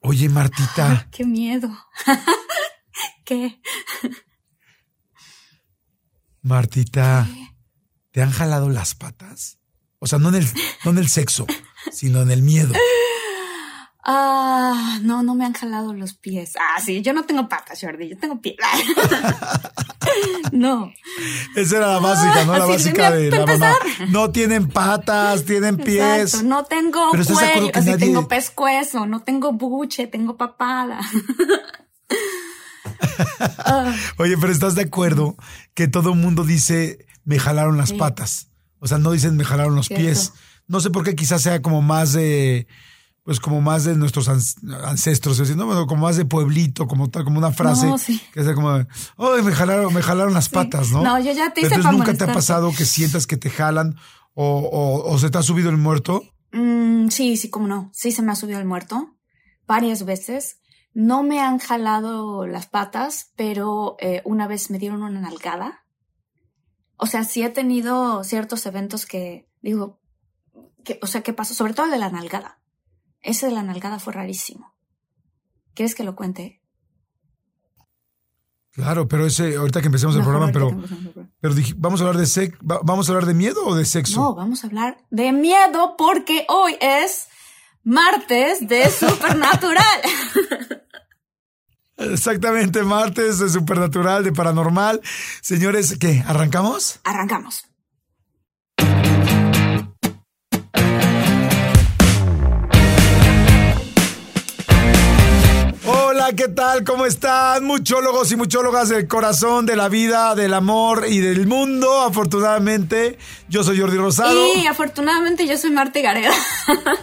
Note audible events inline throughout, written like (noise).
Oye, Martita. ¡Qué miedo! (laughs) ¿Qué? Martita, ¿te han jalado las patas? O sea, no en el, no en el sexo, sino en el miedo. Ah, no, no me han jalado los pies. Ah, sí, yo no tengo patas, Jordi, yo tengo pies. (laughs) no. Esa era la básica, ¿no? La Así, básica de la mamá. No tienen patas, tienen pies. Exacto, no tengo Pero ¿estás de acuerdo cuello, que nadie- tengo pescuezo, no tengo buche, tengo papada. Ah, (laughs) Oye, pero ¿estás de acuerdo que todo el mundo dice me jalaron las Sí. patas? O sea, no dicen me jalaron los Cierto. pies. No sé por qué quizás sea como más de, pues como más de nuestros ancestros, así, ¿no? Bueno, como más de pueblito, como tal, como una frase No, sí. que sea como, ay, me jalaron, me jalaron las patas, ¿no? No, yo ya te hice Entonces nunca te ha pasado que sientas que te jalan o, o- o se te ha subido el muerto. mm, sí, sí, cómo no. Sí se me ha subido el muerto varias veces. No me han jalado las patas, pero eh, una vez me dieron una nalgada. O sea, sí he tenido ciertos eventos que digo, que, o sea, ¿qué pasó? Sobre todo el de la nalgada. Ese de la nalgada fue rarísimo. ¿Quieres que lo cuente? Claro, pero ese, ahorita que empecemos el programa, pero, pero dije, ¿vamos a hablar de sex, vamos a hablar de miedo o de sexo? No, vamos a hablar de miedo porque hoy es martes de (laughs) Supernatural. Exactamente, martes de Supernatural, de Paranormal. Señores, ¿qué? ¿Arrancamos? Arrancamos. ¿Qué tal? ¿Cómo están? Muchólogos y muchólogas del corazón, de la vida, del amor y del mundo. Afortunadamente, yo soy Jordi Rosado. Y afortunadamente yo soy Marte Gareda.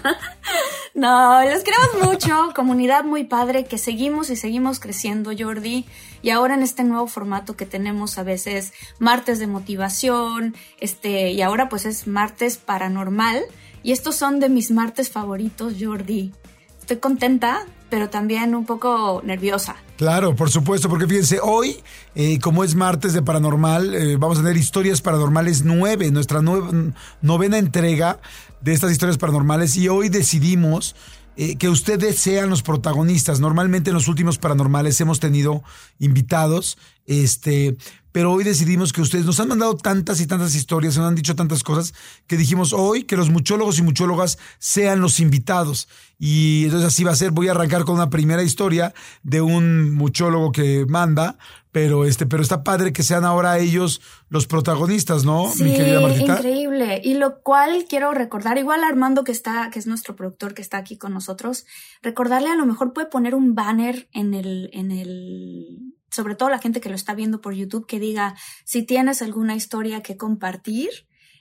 (laughs) no, los queremos mucho. Comunidad muy padre que seguimos y seguimos creciendo, Jordi. Y ahora en este nuevo formato que tenemos a veces martes de motivación, este, y ahora pues es martes paranormal. Y estos son de mis martes favoritos, Jordi. Estoy contenta, pero también un poco nerviosa. Claro, por supuesto, porque fíjense, hoy, eh, como es martes de Paranormal, eh, vamos a tener historias paranormales nueve, nuestra nue- novena entrega de estas historias paranormales y hoy decidimos eh, que ustedes sean los protagonistas. Normalmente en los últimos paranormales hemos tenido invitados, este, pero hoy decidimos que ustedes nos han mandado tantas y tantas historias, nos han dicho tantas cosas, que dijimos hoy que los muchólogos y muchólogas sean los invitados. Y entonces así va a ser. Voy a arrancar con una primera historia de un muchólogo que manda, pero este, pero está padre que sean ahora ellos los protagonistas, ¿no? Sí, Mi querida Martita. increíble. Y lo cual quiero recordar, igual Armando que está, que es nuestro productor que está aquí con nosotros, recordarle a lo mejor puede poner un banner en el, en el, sobre todo la gente que lo está viendo por YouTube, que diga, si tienes alguna historia que compartir,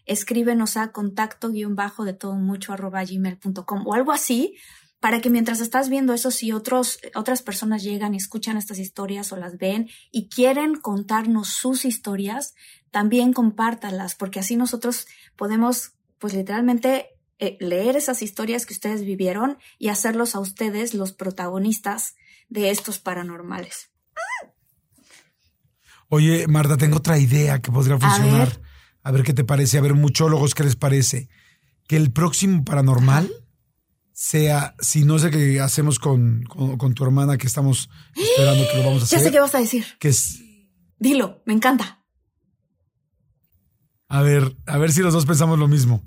escríbenos a contacto guion bajo de todo mucho arroba gmail.com o algo así, para que mientras estás viendo eso, si otros, otras personas llegan y escuchan estas historias o las ven y quieren contarnos sus historias, también compártalas, porque así nosotros podemos, pues literalmente, eh, leer esas historias que ustedes vivieron y hacerlos a ustedes los protagonistas de estos paranormales. Oye, Marta, tengo otra idea que podría funcionar. ver. A ver qué te parece, a ver, muchólogos, ¿qué les parece? Que el próximo paranormal sea, si no sé qué hacemos con, con, con tu hermana, que estamos esperando que lo vamos a (gasps) Ya hacer. sé qué vas a decir. que es, Dilo, me encanta. a ver, a ver si los dos pensamos lo mismo.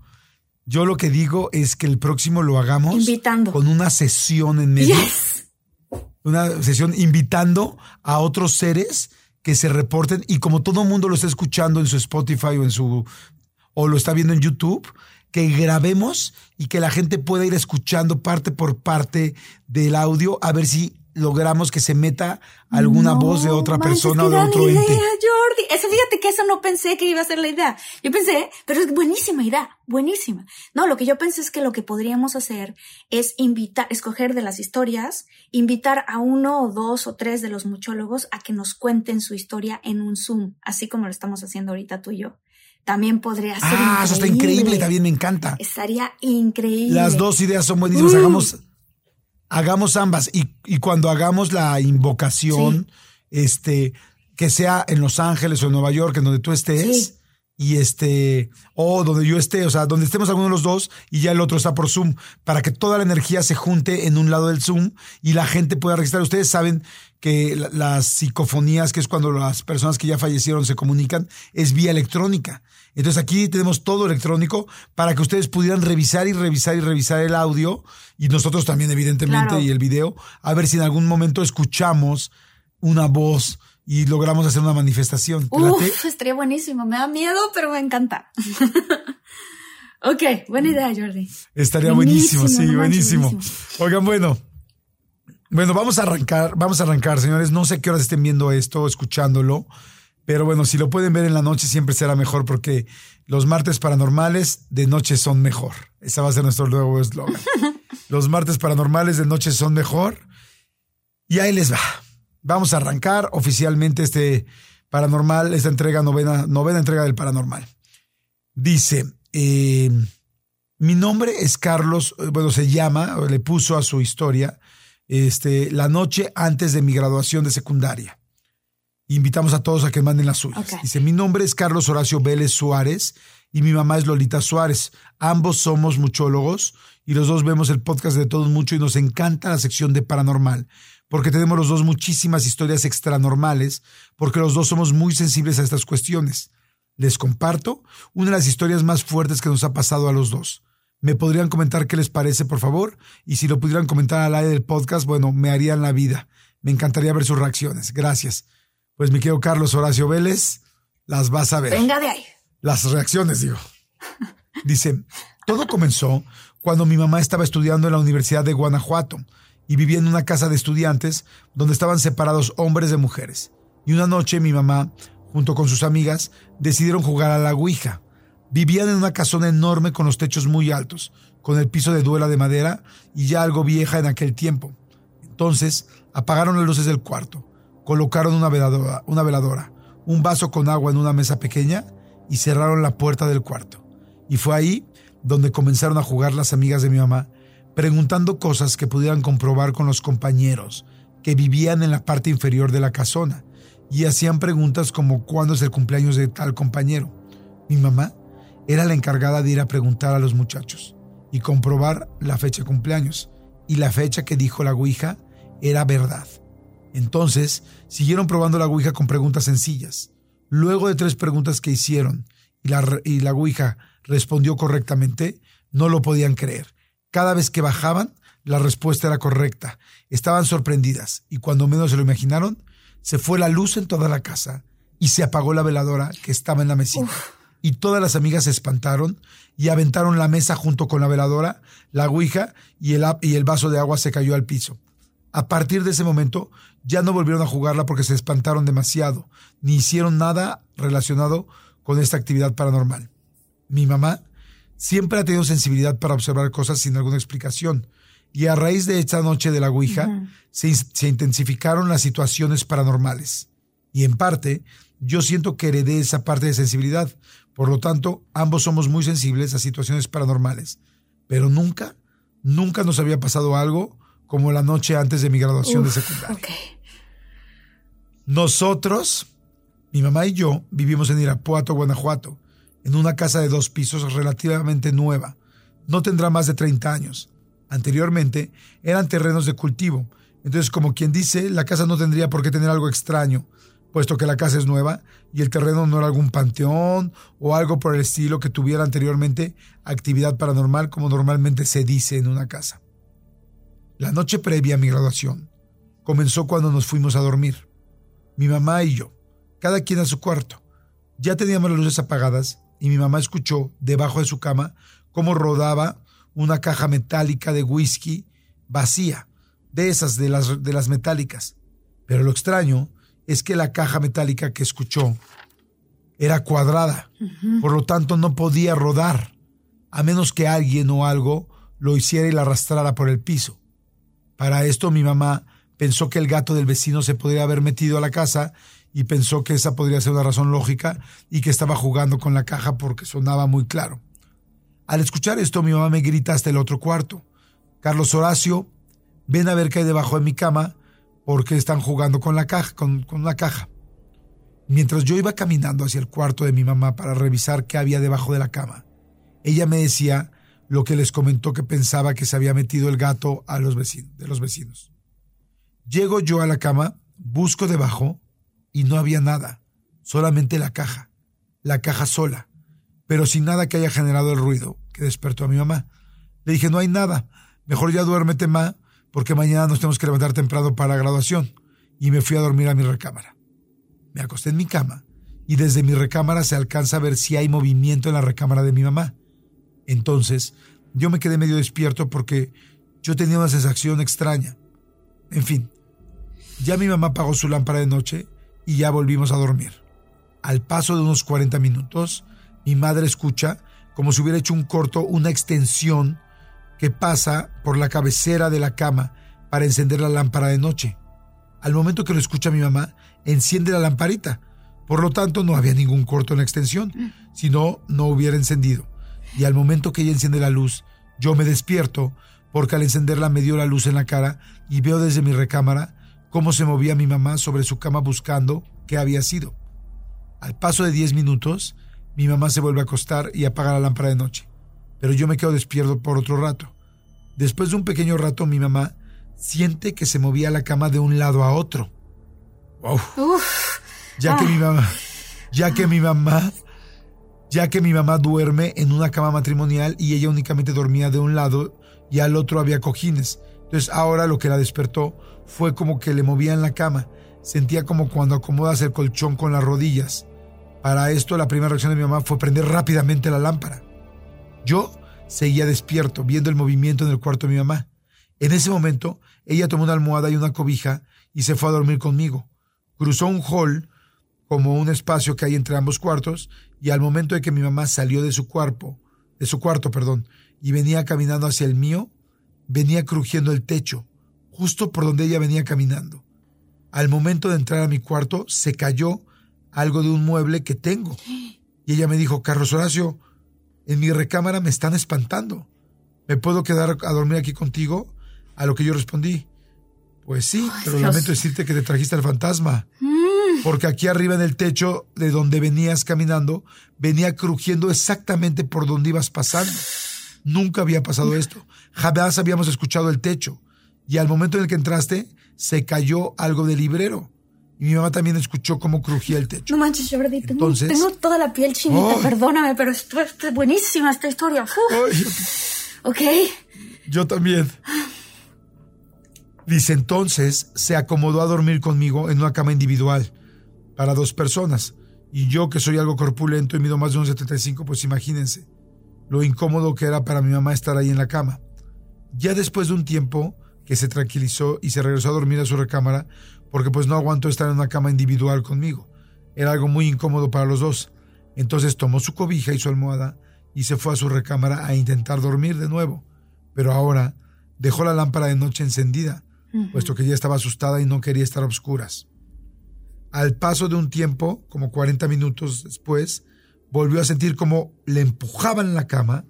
Yo lo que digo es que el próximo lo hagamos Invitando. con una sesión en medio. Yes. Una sesión invitando a otros seres que se reporten y como todo el mundo lo está escuchando en su Spotify o en su o lo está viendo en YouTube, que grabemos y que la gente pueda ir escuchando parte por parte del audio a ver si logramos que se meta alguna No voz de otra persona o de otro idea, ente. Jordi. Eso, fíjate que eso no pensé que iba a ser la idea. Yo pensé, pero es buenísima idea, buenísima. No, lo que yo pensé es que lo que podríamos hacer es invitar, escoger de las historias, invitar a uno o dos o tres de los muchólogos a que nos cuenten su historia en un Zoom, así como lo estamos haciendo ahorita tú y yo. También podría ser Ah, eso está increíble, también me encanta. Estaría increíble. Las dos ideas son buenísimas. Uh. Hagamos, hagamos ambas. Y, y cuando hagamos la invocación, este, que sea en Los Ángeles o en Nueva York, en donde tú estés. Sí. Y este, o donde yo esté, o sea, donde estemos alguno de los dos y ya el otro está por Zoom, para que toda la energía se junte en un lado del Zoom y la gente pueda registrar. Ustedes saben que la- las psicofonías, que es cuando las personas que ya fallecieron se comunican, es vía electrónica. Entonces aquí tenemos todo electrónico para que ustedes pudieran revisar y revisar y revisar el audio y nosotros también evidentemente Claro. y el video, a ver si en algún momento escuchamos una voz y logramos hacer una manifestación. Uf, estaría buenísimo. Me da miedo, pero me encanta. (laughs) ok, buena idea, Jordi. Estaría buenísimo, Buenísimo, sí, no buenísimo. buenísimo. Oigan, bueno. Bueno, vamos a arrancar, vamos a arrancar, señores. No sé qué horas estén viendo esto, escuchándolo, pero bueno, si lo pueden ver en la noche siempre será mejor porque los martes paranormales de noche son mejor. Ese va a ser nuestro nuevo eslogan. (laughs) los martes paranormales de noche son mejor. Y ahí les va. Vamos a arrancar oficialmente este paranormal, esta entrega, novena, novena entrega del paranormal. Dice, eh, mi nombre es Carlos, eh, bueno, se llama, le puso a su historia, este, la noche antes de mi graduación de secundaria. Invitamos a todos a que manden las suyas. Dice, mi nombre es Carlos Horacio Vélez Suárez y mi mamá es Lolita Suárez. Ambos somos muchólogos y los dos vemos el podcast de todos mucho y nos encanta la sección de paranormal porque tenemos los dos muchísimas historias extranormales porque los dos somos muy sensibles a estas cuestiones. Les comparto una de las historias más fuertes que nos ha pasado a los dos. ¿Me podrían comentar qué les parece, por favor? Y si lo pudieran comentar al aire del podcast, bueno, me harían la vida. Me encantaría ver sus reacciones. Gracias. Pues mi querido Carlos Horacio Vélez, las vas a ver. Venga de ahí. Las reacciones, digo. Dice, todo comenzó cuando mi mamá estaba estudiando en la Universidad de Guanajuato y vivía en una casa de estudiantes donde estaban separados hombres de mujeres. Y una noche mi mamá, junto con sus amigas, decidieron jugar a la Ouija. Vivían en una casona enorme con los techos muy altos, con el piso de duela de madera y ya algo vieja en aquel tiempo. Entonces apagaron las luces del cuarto, colocaron una veladora, una veladora, un vaso con agua en una mesa pequeña y cerraron la puerta del cuarto. Y fue ahí donde comenzaron a jugar las amigas de mi mamá, preguntando cosas que pudieran comprobar con los compañeros que vivían en la parte inferior de la casona y hacían preguntas como cuándo es el cumpleaños de tal compañero. Mi mamá era la encargada de ir a preguntar a los muchachos y comprobar la fecha de cumpleaños. Y la fecha que dijo la Ouija era verdad. Entonces, siguieron probando la Ouija con preguntas sencillas. Luego de tres preguntas que hicieron y la, y la Ouija respondió correctamente, no lo podían creer. Cada vez que bajaban, la respuesta era correcta. Estaban sorprendidas y cuando menos se lo imaginaron, se fue la luz en toda la casa y se apagó la veladora que estaba en la mesita. Y todas las amigas se espantaron y aventaron la mesa junto con la veladora, la ouija y el, y el vaso de agua se cayó al piso. A partir de ese momento ya no volvieron a jugarla porque se espantaron demasiado, ni hicieron nada relacionado con esta actividad paranormal. Mi mamá siempre ha tenido sensibilidad para observar cosas sin alguna explicación, y a raíz de esta noche de la Ouija se, in- se intensificaron las situaciones paranormales. Y en parte, yo siento que heredé esa parte de sensibilidad. Por lo tanto, ambos somos muy sensibles a situaciones paranormales. Pero nunca, nunca nos había pasado algo como la noche antes de mi graduación de secundaria. Nosotros, mi mamá y yo, vivimos en Irapuato, Guanajuato, en una casa de dos pisos relativamente nueva. No tendrá más de 30 años. Anteriormente eran terrenos de cultivo. Entonces, como quien dice, la casa no tendría por qué tener algo extraño, puesto que la casa es nueva y el terreno no era algún panteón o algo por el estilo que tuviera anteriormente actividad paranormal como normalmente se dice en una casa. La noche previa a mi graduación comenzó cuando nos fuimos a dormir. Mi mamá y yo, cada quien a su cuarto. Ya teníamos las luces apagadas y mi mamá escuchó debajo de su cama cómo rodaba una caja metálica de whisky vacía, de esas de las, de las metálicas. Pero lo extraño es que la caja metálica que escuchó era cuadrada, por lo tanto no podía rodar, a menos que alguien o algo lo hiciera y la arrastrara por el piso. Para esto mi mamá pensó que el gato del vecino se podría haber metido a la casa y pensó que esa podría ser una razón lógica y que estaba jugando con la caja porque sonaba muy claro. Al escuchar esto, mi mamá me grita hasta el otro cuarto. Carlos Horacio, ven a ver qué hay debajo de mi cama porque están jugando con la caja, con, una caja. Mientras yo iba caminando hacia el cuarto de mi mamá para revisar qué había debajo de la cama, ella me decía lo que les comentó que pensaba que se había metido el gato a los vecinos, de los vecinos. Llego yo a la cama, busco debajo y no había nada, solamente la caja, la caja sola, pero sin nada que haya generado el ruido que despertó a mi mamá. Le dije, no hay nada, mejor ya duérmete, ma, porque mañana nos tenemos que levantar temprano para la graduación. Y me fui a dormir a mi recámara. Me acosté en mi cama y desde mi recámara se alcanza a ver si hay movimiento en la recámara de mi mamá. Entonces, yo me quedé medio despierto porque yo tenía una sensación extraña. En fin, ya mi mamá apagó su lámpara de noche y ya volvimos a dormir. Al paso de unos 40 minutos, mi madre escucha como si hubiera hecho un corto, una extensión que pasa por la cabecera de la cama para encender la lámpara de noche. Al momento que lo escucha mi mamá, enciende la lamparita. Por lo tanto, no había ningún corto en la extensión, si no, no hubiera encendido. Y al momento que ella enciende la luz, yo me despierto porque al encenderla me dio la luz en la cara y veo desde mi recámara cómo se movía mi mamá sobre su cama buscando qué había sido. Al paso de diez minutos, mi mamá se vuelve a acostar y apaga la lámpara de noche, pero yo me quedo despierto por otro rato. Después de un pequeño rato, mi mamá siente que se movía la cama de un lado a otro. Ya que mi mamá, ya que mi mamá, ya que mi mamá duerme en una cama matrimonial y ella únicamente dormía de un lado y al otro había cojines. Entonces ahora lo que la despertó fue como que le movían la cama. Sentía como cuando acomodas el colchón con las rodillas. Para esto la primera reacción de mi mamá fue prender rápidamente la lámpara. Yo seguía despierto, viendo el movimiento en el cuarto de mi mamá. En ese momento, ella tomó una almohada y una cobija y se fue a dormir conmigo. Cruzó un hall, como un espacio que hay entre ambos cuartos, y al momento de que mi mamá salió de su cuerpo, de su cuarto, perdón, y venía caminando hacia el mío, venía crujiendo el techo, justo por donde ella venía caminando. Al momento de entrar a mi cuarto, se cayó algo de un mueble que tengo. Y ella me dijo, Carlos Horacio, en mi recámara me están espantando. ¿Me puedo quedar a dormir aquí contigo? A lo que yo respondí, pues sí, pero lamento decirte que te trajiste al fantasma. Mm. Porque aquí arriba en el techo de donde venías caminando, venía crujiendo exactamente por donde ibas pasando. Nunca había pasado esto. Jamás habíamos escuchado el techo. Y al momento en el que entraste, se cayó algo del librero. Y mi mamá también escuchó cómo crujía el techo. No manches, Jordi, tengo, tengo toda la piel chinita, perdóname, pero esto, es buenísima esta historia. ok. Yo también. Dice entonces, se acomodó a dormir conmigo en una cama individual para dos personas. Y yo, que soy algo corpulento y mido más de 1,75, pues imagínense lo incómodo que era para mi mamá estar ahí en la cama. Ya después de un tiempo que se tranquilizó y se regresó a dormir a su recámara, porque pues no aguantó estar en una cama individual conmigo. Era algo muy incómodo para los dos. Entonces tomó su cobija y su almohada y se fue a su recámara a intentar dormir de nuevo. Pero ahora dejó la lámpara de noche encendida, puesto que ya estaba asustada y no quería estar a oscuras. Al paso de un tiempo, como 40 minutos después, volvió a sentir como le empujaban en la cama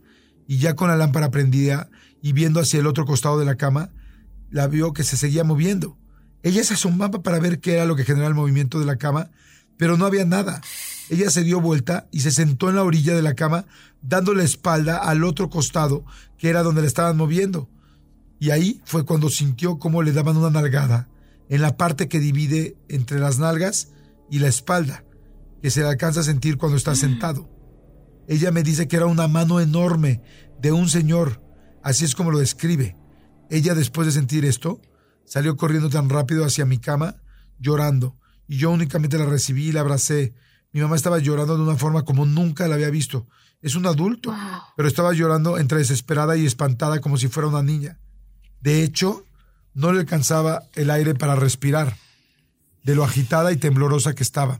y ya con la lámpara prendida y viendo hacia el otro costado de la cama, la vio que se seguía moviendo. Ella se asomaba para ver qué era lo que generaba el movimiento de la cama, pero no había nada. Ella se dio vuelta y se sentó en la orilla de la cama, dando la espalda al otro costado, que era donde la estaban moviendo. Y ahí fue cuando sintió cómo le daban una nalgada en la parte que divide entre las nalgas y la espalda, que se le alcanza a sentir cuando está sentado. Ella me dice que era una mano enorme de un señor, así es como lo describe. Ella después de sentir esto, salió corriendo tan rápido hacia mi cama, llorando, y yo únicamente la recibí y la abracé. Mi mamá estaba llorando de una forma como nunca la había visto. Es un adulto, pero estaba llorando entre desesperada y espantada como si fuera una niña. De hecho, no le alcanzaba el aire para respirar, de lo agitada y temblorosa que estaba.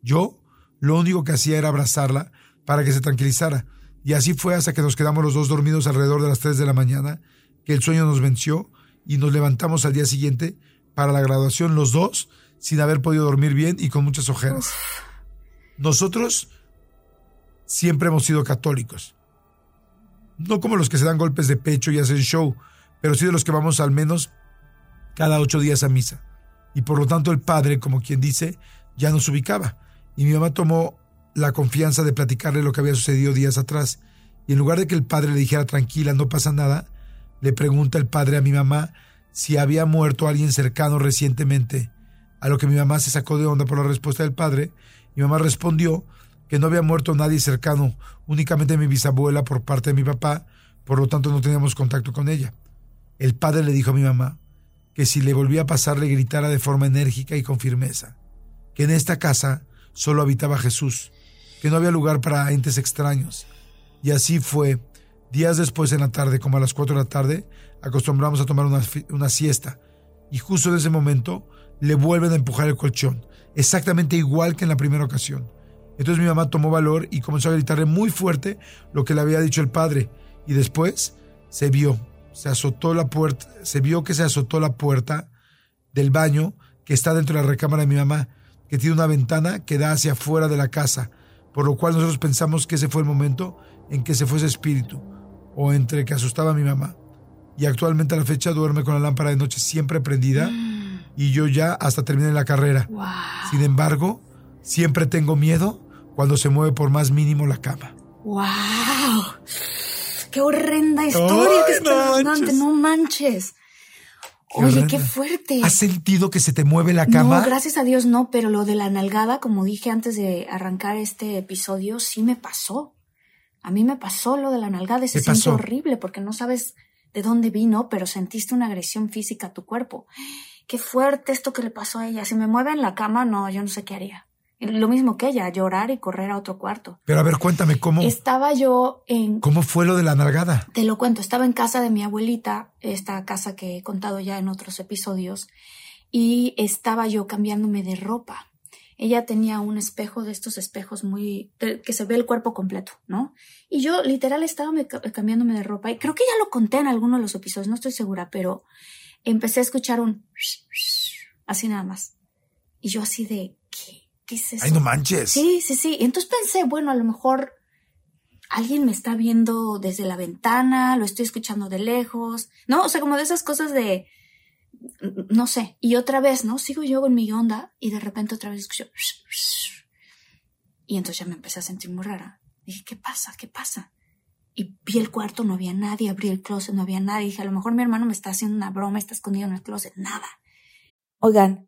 Yo lo único que hacía era abrazarla para que se tranquilizara, y así fue hasta que nos quedamos los dos dormidos alrededor de las tres de la mañana, que el sueño nos venció y nos levantamos al día siguiente para la graduación los dos sin haber podido dormir bien y con muchas ojeras. Nosotros siempre hemos sido católicos. No como los que se dan golpes de pecho y hacen show, pero sí de los que vamos al menos cada ocho días a misa. Y por lo tanto el padre, como quien dice, ya nos ubicaba. Y mi mamá tomó la confianza de platicarle lo que había sucedido días atrás. Y en lugar de que el padre le dijera tranquila, no pasa nada, le pregunta el padre a mi mamá si había muerto alguien cercano recientemente. A lo que mi mamá se sacó de onda por la respuesta del padre. Mi mamá respondió que no había muerto nadie cercano, únicamente mi bisabuela por parte de mi papá, por lo tanto no teníamos contacto con ella. El padre le dijo a mi mamá que si le volvía a pasar le gritara de forma enérgica y con firmeza, que en esta casa solo habitaba Jesús, que no había lugar para entes extraños. Y así fue. Días después en la tarde, como a las cuatro de la tarde, acostumbramos a tomar una, una siesta. Y justo en ese momento le vuelven a empujar el colchón, exactamente igual que en la primera ocasión. Entonces mi mamá tomó valor y comenzó a gritarle muy fuerte lo que le había dicho el padre. Y después se vio, se azotó la puerta, se vio que se azotó la puerta del baño que está dentro de la recámara de mi mamá, que tiene una ventana que da hacia afuera de la casa, por lo cual nosotros pensamos que ese fue el momento en que se fue ese espíritu, o entre que asustaba a mi mamá. Y actualmente a la fecha duerme con la lámpara de noche siempre prendida y yo ya hasta terminé la carrera. Sin embargo, siempre tengo miedo cuando se mueve por más mínimo la cama. ¡Wow! ¡Qué horrenda historia que está no, no manches! Oye, qué fuerte. ¿Has sentido que se te mueve la cama? No, gracias a Dios no, pero lo de la nalgada, como dije antes de arrancar este episodio, sí me pasó. A mí me pasó lo de la nalgada se siente horrible porque no sabes de dónde vino, pero sentiste una agresión física a tu cuerpo. Qué fuerte esto que le pasó a ella. Si me mueve en la cama, no, yo no sé qué haría. Lo mismo que ella, llorar y correr a otro cuarto. Pero a ver, cuéntame cómo. Estaba yo en. ¿Cómo fue lo de la nalgada? Te lo cuento. Estaba en casa de mi abuelita, esta casa que he contado ya en otros episodios, y estaba yo cambiándome de ropa. Ella tenía un espejo de estos espejos muy. que se ve el cuerpo completo, ¿no? Y yo literal estaba cambiándome de ropa, y creo que ya lo conté en alguno de los episodios, no estoy segura, pero empecé a escuchar un. así nada más. Y yo así de. ¿Qué? ¿qué es eso? Ay, no manches. Sí, sí, sí. Entonces pensé, bueno, a lo mejor alguien me está viendo desde la ventana, lo estoy escuchando de lejos, ¿no? O sea, como de esas cosas de, no sé. Y otra vez, ¿no? Sigo yo con mi onda y de repente otra vez escucho. Y entonces ya me empecé a sentir muy rara. Dije, ¿qué pasa? ¿Qué pasa? Y vi el cuarto, no había nadie, abrí el closet, no había nadie. Dije, a lo mejor mi hermano me está haciendo una broma, está escondido en el closet, nada. Oigan,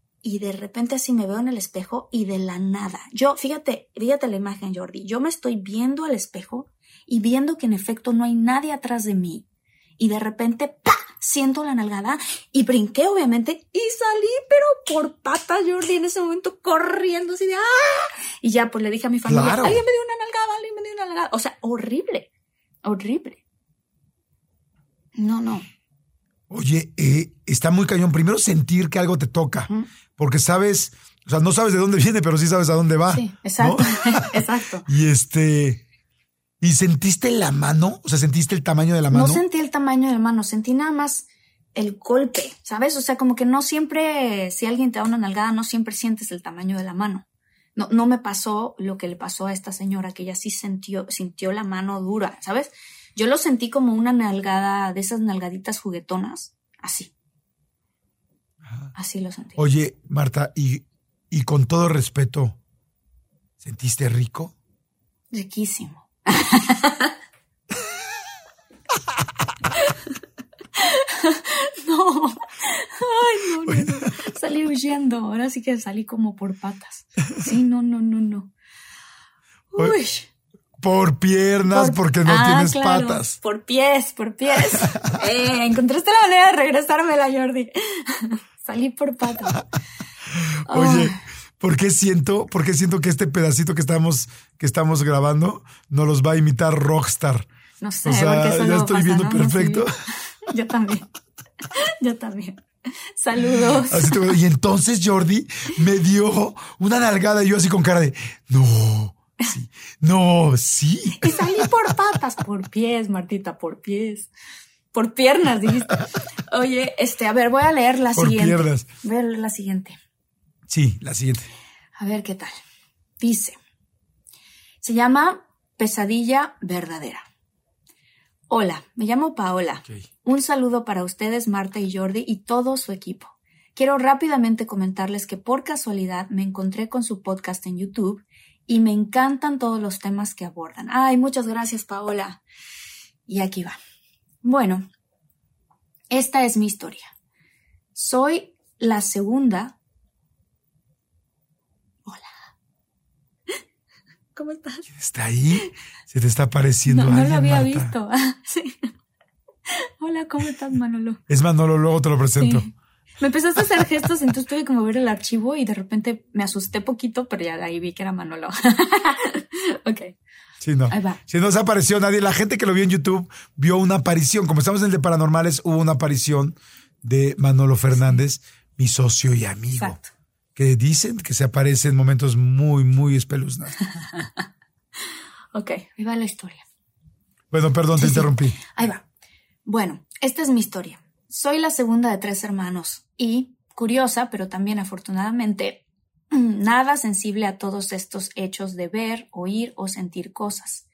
y de repente así me veo en el espejo y de la nada. Yo, fíjate, fíjate la imagen, Jordi. Yo me estoy viendo al espejo y viendo que en efecto no hay nadie atrás de mí. Y de repente, ¡pa! siento la nalgada y brinqué obviamente y salí pero por patas Jordi en ese momento corriendo así de ¡ah! Y ya pues le dije a mi familia, alguien me dio una nalgada, alguien me dio una nalgada. O sea, horrible, horrible. No, no. Oye, eh, está muy cañón. Primero sentir que algo te toca, porque sabes, o sea, no sabes de dónde viene, pero sí sabes a dónde va. Sí, exacto, (laughs) exacto. Y este, ¿y sentiste la mano? O sea, ¿sentiste el tamaño de la mano? No sentí el tamaño de la mano, sentí nada más el golpe, ¿sabes? O sea, como que no siempre, si alguien te da una nalgada, no siempre sientes el tamaño de la mano. No, no me pasó lo que le pasó a esta señora, que ella sí sintió, sintió la mano dura, ¿sabes? Yo lo sentí como una nalgada, de esas nalgaditas juguetonas, así. Así lo sentí. Oye, Marta, y, y con todo respeto, ¿sentiste rico? Riquísimo. (laughs) no. Ay, no, no, no. Salí huyendo. Ahora sí que salí como por patas. Sí, no, no, no, no. Uy. Por piernas, porque no Ah, tienes claro, patas. Por pies, por pies. Eh, encontraste la manera de regresármela, Jordi. Salí por patas. (laughs) Oye. ¿por qué siento, por qué siento que este pedacito que estamos, que estamos grabando nos los va a imitar Rockstar? No sé, O sea, porque eso ya estoy pasa, viendo ¿no? perfecto. Sí. (laughs) Yo también. (laughs) Yo también. Saludos. Así te veo. y entonces Jordi me dio una nalgada y yo así con cara de, no, sí, no, sí. Y salí por patas, por pies, Martita, por pies. Por piernas, dijiste. Oye, este, a ver, voy a leer la Por siguiente. piernas. Voy a leer la siguiente. Sí, la siguiente. A ver qué tal. Dice, se llama Pesadilla Verdadera. Hola, me llamo Paola. Un saludo para ustedes, Marta y Jordi, y todo su equipo. Quiero rápidamente comentarles que por casualidad me encontré con su podcast en YouTube y me encantan todos los temas que abordan. Ay, muchas gracias, Paola. Y aquí va. Bueno, esta es mi historia. Soy la segunda. Hola. (laughs) ¿Cómo estás? ¿Está ahí? Se te está apareciendo No, no lo había Marta? visto. (laughs) Sí. Hola, ¿cómo estás, Manolo? Es Manolo, luego te lo presento. Sí. Me empezaste a hacer gestos, entonces tuve que mover el archivo y de repente me asusté poquito, pero ya de ahí vi que era Manolo. (laughs) ok. Sí, no. Ahí va. Si no se apareció nadie, la gente que lo vio en YouTube vio una aparición. Como estamos en el de Paranormales, hubo una aparición de Manolo Fernández, mi socio y amigo. Exacto. Que dicen que se aparece en momentos muy, muy espeluznantes. (laughs) Ok, ahí va la historia. Bueno, perdón, te Sí, interrumpí. Ahí va. Bueno, esta es mi historia. Soy la segunda de tres hermanos y, curiosa, pero también afortunadamente, (clears throat) nada sensible a todos estos hechos de ver, oír o sentir cosas.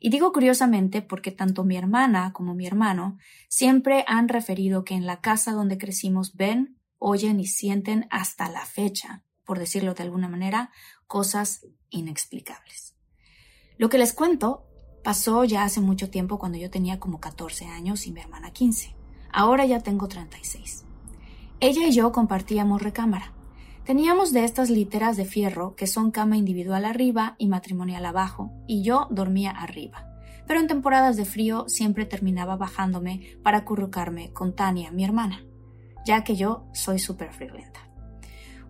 Y digo curiosamente porque tanto mi hermana como mi hermano siempre han referido que en la casa donde crecimos ven, oyen y sienten hasta la fecha, por decirlo de alguna manera, cosas inexplicables. Lo que les cuento pasó ya hace mucho tiempo cuando yo tenía como 14 años y mi hermana 15. Ahora ya tengo 36. Ella y yo compartíamos recámara. Teníamos de estas literas de fierro que son cama individual arriba y matrimonial abajo, y yo dormía arriba. Pero en temporadas de frío siempre terminaba bajándome para acurrucarme con Tania, mi hermana, ya que yo soy súper friolenta.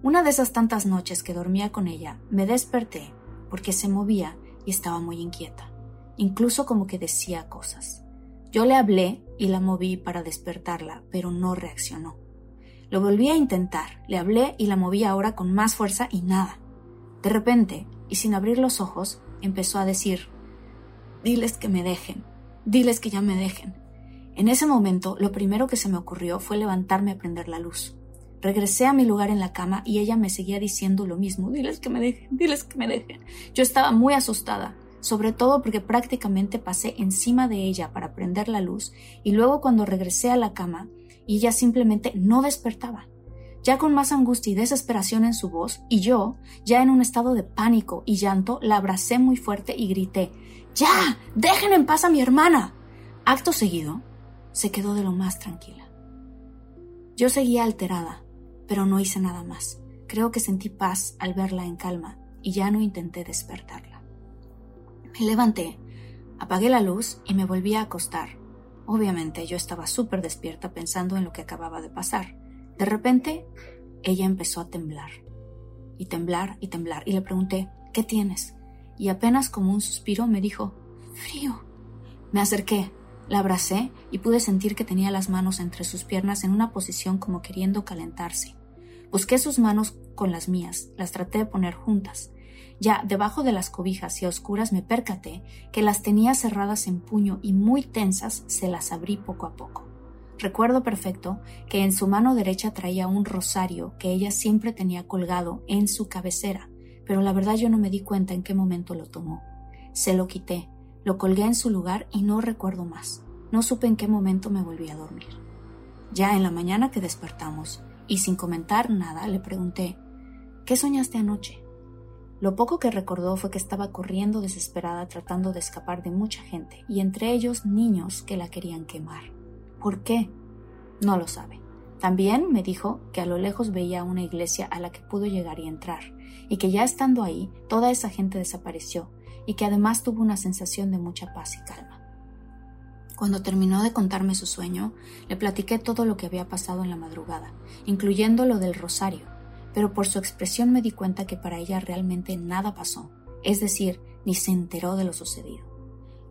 Una de esas tantas noches que dormía con ella, me desperté porque se movía y estaba muy inquieta, incluso como que decía cosas. Yo le hablé y la moví para despertarla, pero no reaccionó. Lo volví a intentar, le hablé y la moví ahora con más fuerza y nada. De repente, y sin abrir los ojos, empezó a decir, Diles que me dejen, diles que ya me dejen. En ese momento, lo primero que se me ocurrió fue levantarme a prender la luz. Regresé a mi lugar en la cama y ella me seguía diciendo lo mismo, diles que me dejen, diles que me dejen. Yo estaba muy asustada, sobre todo porque prácticamente pasé encima de ella para prender la luz y luego cuando regresé a la cama y ella simplemente no despertaba. Ya con más angustia y desesperación en su voz, y yo, ya en un estado de pánico y llanto, la abracé muy fuerte y grité ¡Ya! ¡Dejen en paz a mi hermana! Acto seguido, se quedó de lo más tranquila. Yo seguía alterada, pero no hice nada más. Creo que sentí paz al verla en calma y ya no intenté despertarla. Me levanté, apagué la luz y me volví a acostar. Obviamente yo estaba súper despierta pensando en lo que acababa de pasar. De repente, ella empezó a temblar. Y temblar y temblar. Y le pregunté, ¿qué tienes? Y apenas como un suspiro me dijo, frío. Me acerqué, la abracé y pude sentir que tenía las manos entre sus piernas en una posición como queriendo calentarse. Busqué sus manos con las mías, las traté de poner juntas. Ya debajo de las cobijas y a oscuras me percaté que las tenía cerradas en puño y muy tensas se las abrí poco a poco. Recuerdo perfecto que en su mano derecha traía un rosario que ella siempre tenía colgado en su cabecera, pero la verdad yo no me di cuenta en qué momento lo tomó. Se lo quité, lo colgué en su lugar y no recuerdo más. No supe en qué momento me volví a dormir. Ya en la mañana que despertamos, y sin comentar nada, le pregunté, ¿qué soñaste anoche? Lo poco que recordó fue que estaba corriendo desesperada tratando de escapar de mucha gente, y entre ellos niños que la querían quemar. ¿Por qué? No lo sabe. También me dijo que a lo lejos veía una iglesia a la que pudo llegar y entrar, y que ya estando ahí, toda esa gente desapareció, y que además tuvo una sensación de mucha paz y calma. Cuando terminó de contarme su sueño, le platiqué todo lo que había pasado en la madrugada, incluyendo lo del rosario, pero por su expresión me di cuenta que para ella realmente nada pasó, es decir, ni se enteró de lo sucedido.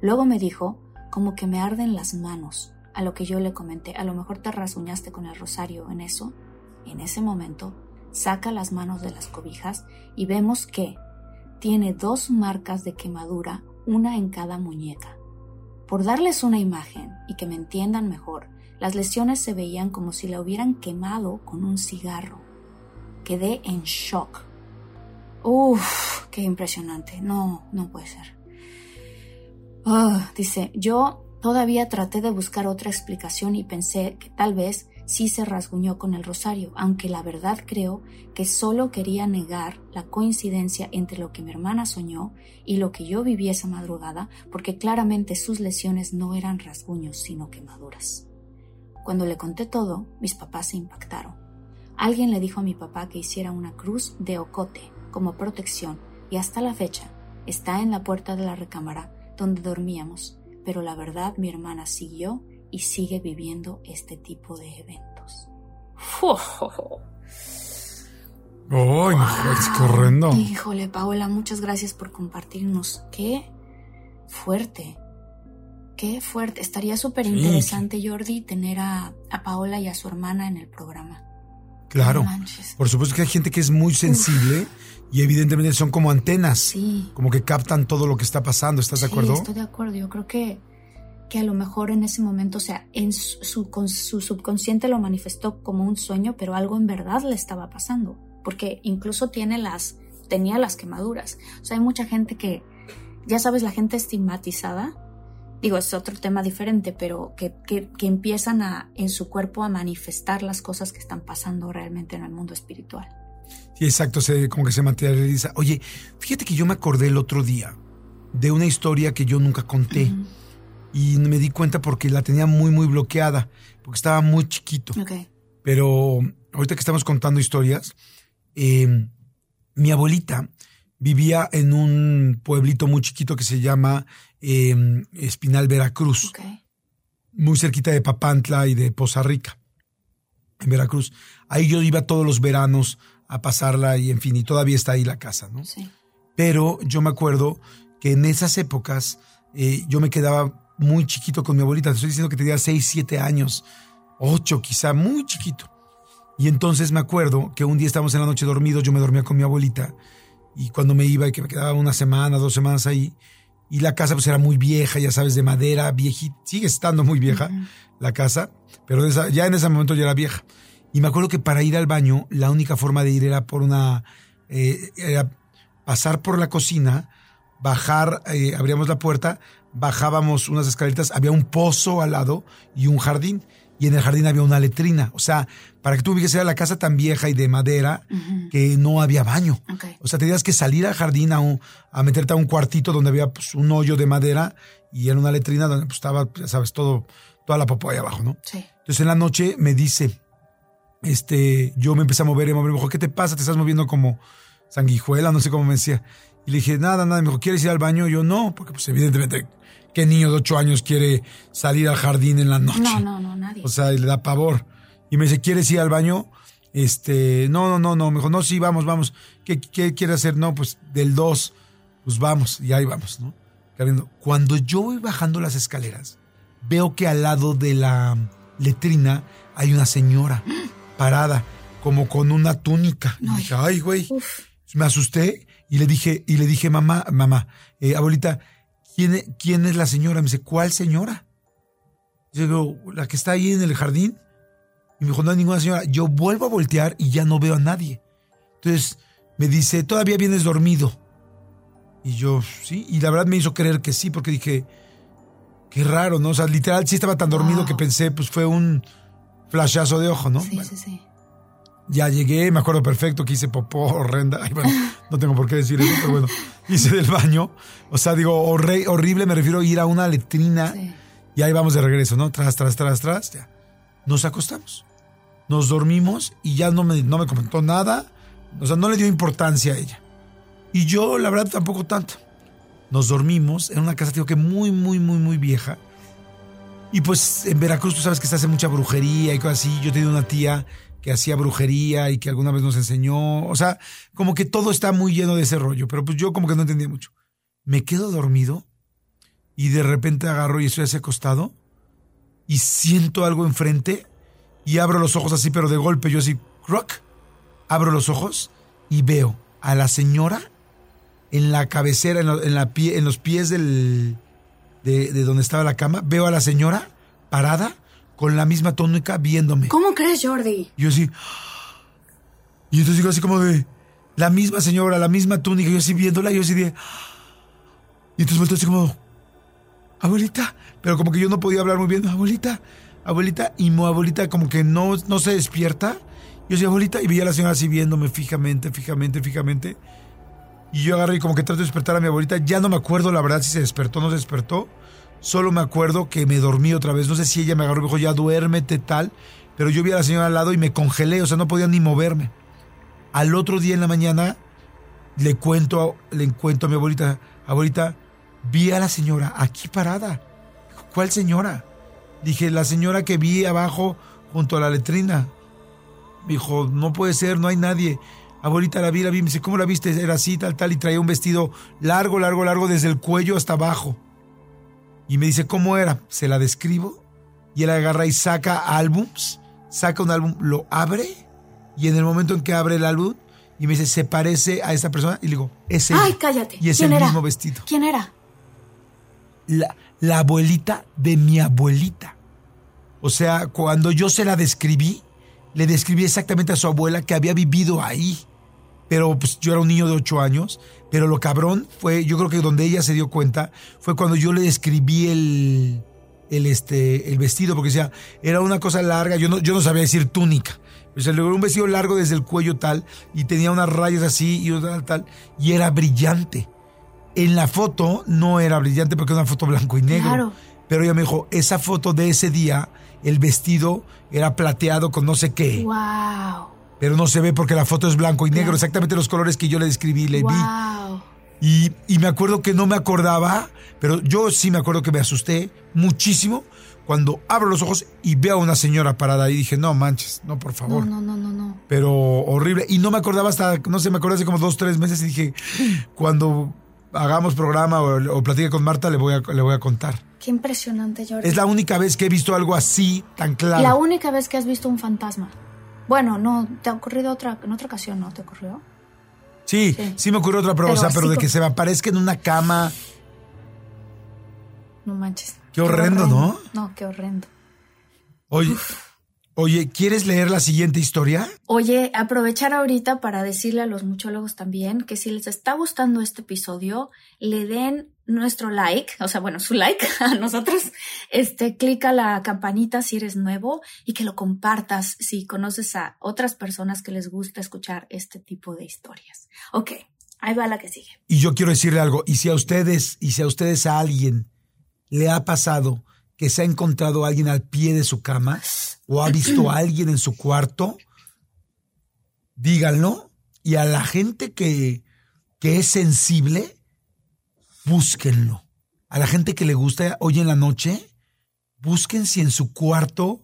Luego me dijo, como que me arden las manos, a lo que yo le comenté, a lo mejor te rasguñaste con el rosario en eso. En ese momento, saca las manos de las cobijas y vemos que tiene dos marcas de quemadura, una en cada muñeca. Por darles una imagen y que me entiendan mejor, las lesiones se veían como si la hubieran quemado con un cigarro. Quedé en shock. Uf, qué impresionante. No, no puede ser. Ah, dice, yo Todavía traté de buscar otra explicación y pensé que tal vez sí se rasguñó con el rosario, aunque la verdad creo que solo quería negar la coincidencia entre lo que mi hermana soñó y lo que yo viví esa madrugada, porque claramente sus lesiones no eran rasguños, sino quemaduras. Cuando le conté todo, mis papás se impactaron. Alguien le dijo a mi papá que hiciera una cruz de ocote como protección y hasta la fecha está en la puerta de la recámara donde dormíamos pero la verdad mi hermana siguió y sigue viviendo este tipo de eventos. (laughs) ¡Ay, qué horrendo! Híjole, Paola, muchas gracias por compartirnos. ¡Qué fuerte! ¡Qué fuerte! Estaría súper interesante, Jordi, tener a, Paola y a su hermana en el programa. Claro. por supuesto que hay gente que es muy sensible y evidentemente son como antenas. Sí. Como que captan todo lo que está pasando. ¿Estás de acuerdo? Estoy de acuerdo. Yo creo que, que a lo mejor en ese momento, o sea, en su, su subconsciente lo manifestó como un sueño, pero algo en verdad le estaba pasando. Porque incluso tiene las, tenía las quemaduras. O sea, hay mucha gente que, ya sabes, la gente estigmatizada, digo, es otro tema diferente, pero que, que, que, empiezan a, en su cuerpo a manifestar las cosas que están pasando realmente en el mundo espiritual. Sí, exacto, se, como que se materializa. Oye, fíjate que yo me acordé el otro día de una historia que yo nunca conté. Y me di cuenta porque la tenía muy, muy bloqueada, porque estaba muy chiquito. Pero ahorita que estamos contando historias, em, mi abuelita vivía en un pueblito muy chiquito que se llama em, Espinal, Veracruz. Muy cerquita de Papantla y de Poza Rica, en Veracruz. Ahí yo iba todos los veranos a pasarla y en fin, y todavía está ahí la casa, ¿no? Sí. Pero yo me acuerdo que en esas épocas eh, yo me quedaba muy chiquito con mi abuelita, te estoy diciendo que tenía 6, 7 años, 8 quizá, muy chiquito. Y entonces me acuerdo que un día estábamos en la noche dormidos, yo me dormía con mi abuelita y cuando me iba y que me quedaba una semana, dos semanas ahí, y la casa pues era muy vieja, ya sabes, de madera, viejita, sigue estando muy vieja la casa, pero ya en ese momento ya era vieja. Y me acuerdo que para ir al baño, la única forma de ir era por una. Eh, era pasar por la cocina, bajar, eh, abríamos la puerta, bajábamos unas escaleritas, había un pozo al lado y un jardín. Y en el jardín había una letrina. O sea, para que tú vieras era la casa tan vieja y de madera que no había baño. O sea, tenías que salir al jardín a, a meterte a un cuartito donde había pues, un hoyo de madera y en una letrina donde pues, estaba, ya sabes, todo, toda la popó ahí abajo, ¿no? Sí. Entonces en la noche me dice, este, yo me empecé a mover y me dijo, ¿qué te pasa? Te estás moviendo como sanguijuela, no sé cómo me decía. Y le dije, nada, nada. Me dijo, ¿quieres ir al baño? yo, no, porque pues evidentemente ¿Qué niño de ocho años quiere salir al jardín en la noche? No, no, no, nadie. O sea, le da pavor. Y me dice, ¿quieres ir al baño? Este, no, no, no, no. Me dijo, no, sí, vamos, vamos. ¿Qué, qué quiere hacer? No, pues del 2. Pues vamos, y ahí vamos, ¿no? Cuando yo voy bajando las escaleras, veo que al lado de la letrina hay una señora (gasps) parada, como con una túnica. Y dije, ay, güey. Me asusté y le dije, y le dije, mamá, mamá, eh, abuelita, ¿quién, es, ¿quién es la señora? Me dice, ¿cuál señora? Yo digo, la que está ahí en el jardín. Y me dijo, no hay ninguna señora. Yo vuelvo a voltear y ya no veo a nadie. Entonces me dice, todavía vienes dormido. Y yo, sí. Y la verdad me hizo creer que sí, porque dije, qué raro, ¿no? O sea, literal sí estaba tan dormido que pensé, pues fue un flashazo de ojo, ¿no? Sí, sí, sí. Ya llegué, me acuerdo perfecto que hice popó (laughs) horrenda. Ay, bueno, no tengo por qué decir eso, pero bueno, hice del baño. O sea, digo, horrible, me refiero a ir a una letrina. Y ahí vamos de regreso, ¿no? Tras, tras, tras, tras. Ya. Nos acostamos. Nos dormimos y ya no me, no me comentó nada. O sea, no le dio importancia a ella. Y yo, la verdad, tampoco tanto. Nos dormimos en una casa, digo que muy, muy, muy, muy vieja. Y pues en Veracruz tú sabes que se hace mucha brujería y cosas así. Yo tenía una tía que hacía brujería y que alguna vez nos enseñó. O sea, como que todo está muy lleno de ese rollo, pero pues yo como que no entendía mucho. Me quedo dormido y de repente agarro y estoy así acostado y siento algo enfrente y abro los ojos así, pero de golpe yo así, rock, abro los ojos y veo a la señora en la cabecera, en, en los pies del, de, de, donde estaba la cama, veo a la señora parada con la misma tónica viéndome. ¿Cómo crees, Jordi? yo así. Y entonces digo así como de. La misma señora, la misma túnica, yo así viéndola, yo así de. Y entonces vuelto así como. Abuelita. Pero como que yo no podía hablar muy bien. Abuelita, abuelita. Y mi abuelita como que no, no se despierta. Yo así, abuelita. Y veía a la señora así viéndome fijamente, fijamente, fijamente. Y yo agarré y como que trato de despertar a mi abuelita. Ya no me acuerdo la verdad si se despertó o no se despertó. Solo me acuerdo que me dormí otra vez. No sé si ella me agarró y me dijo, ya duérmete tal. Pero yo vi a la señora al lado y me congelé. O sea, no podía ni moverme. Al otro día en la mañana le cuento, le cuento a mi abuelita, abuelita, vi a la señora aquí parada. ¿Cuál señora? Dije, la señora que vi abajo junto a la letrina. Dijo, no puede ser, no hay nadie. Abuelita, la vi, la vi. Me dice, ¿cómo la viste? Era así, tal, tal. Y traía un vestido largo, largo, largo, desde el cuello hasta abajo. Y me dice, ¿cómo era? Se la describo. Y él agarra y saca álbums. Saca un álbum, lo abre. Y en el momento en que abre el álbum, y me dice, ¿se parece a esta persona? Y le digo, es él. ¡Ay, cállate! Y es el mismo vestido. ¿Quién era? La, la abuelita de mi abuelita. O sea, cuando yo se la describí, le describí exactamente a su abuela que había vivido ahí pero pues yo era un niño de ocho años, pero lo cabrón fue, yo creo que donde ella se dio cuenta fue cuando yo le describí el, el, este, el vestido, porque decía, era una cosa larga, yo no, yo no sabía decir túnica, o sea, un vestido largo desde el cuello tal, y tenía unas rayas así y tal, tal, y era brillante. En la foto no era brillante porque era una foto blanco y negro. Claro. Pero ella me dijo, esa foto de ese día, el vestido era plateado con no sé qué. ¡Wow! Pero no se ve porque la foto es blanco y negro, exactamente los colores que yo le describí, le vi. Y, y, me acuerdo que no me acordaba, pero yo sí me acuerdo que me asusté muchísimo cuando abro los ojos y veo a una señora parada ahí. Dije, no manches, no, por favor. No, no, no, no, no. Pero horrible. Y no me acordaba hasta, no sé, me acordé hace como dos, tres meses y dije, cuando hagamos programa o, o platique con Marta, le voy, a, le voy a contar. Qué impresionante, Jordi. Es la única vez que he visto algo así tan claro. La única vez que has visto un fantasma. Bueno, no, te ha ocurrido otra, en otra ocasión, ¿no? ¿Te ocurrió? Sí, sí, me ocurrió otra, pero, pero de que se me aparezca en una cama. No manches. Qué horrendo, ¿no? No, qué horrendo. Oye, oye, ¿quieres leer la siguiente historia? Oye, aprovechar ahorita para decirle a los muchólogos también que si les está gustando este episodio, le den nuestro like, o sea, bueno, su like (laughs) a nosotros, este, clica la campanita si eres nuevo y que lo compartas si conoces a otras personas que les gusta escuchar este tipo de historias. Ok, ahí va la que sigue. Y yo quiero decirle algo, y si a ustedes, y si a ustedes a alguien le ha pasado que se ha encontrado a alguien al pie de su cama o ha visto a alguien en su cuarto, díganlo. Y a la gente que, que es sensible, búsquenlo, a la gente que le gusta hoy en la noche, busquen si en su cuarto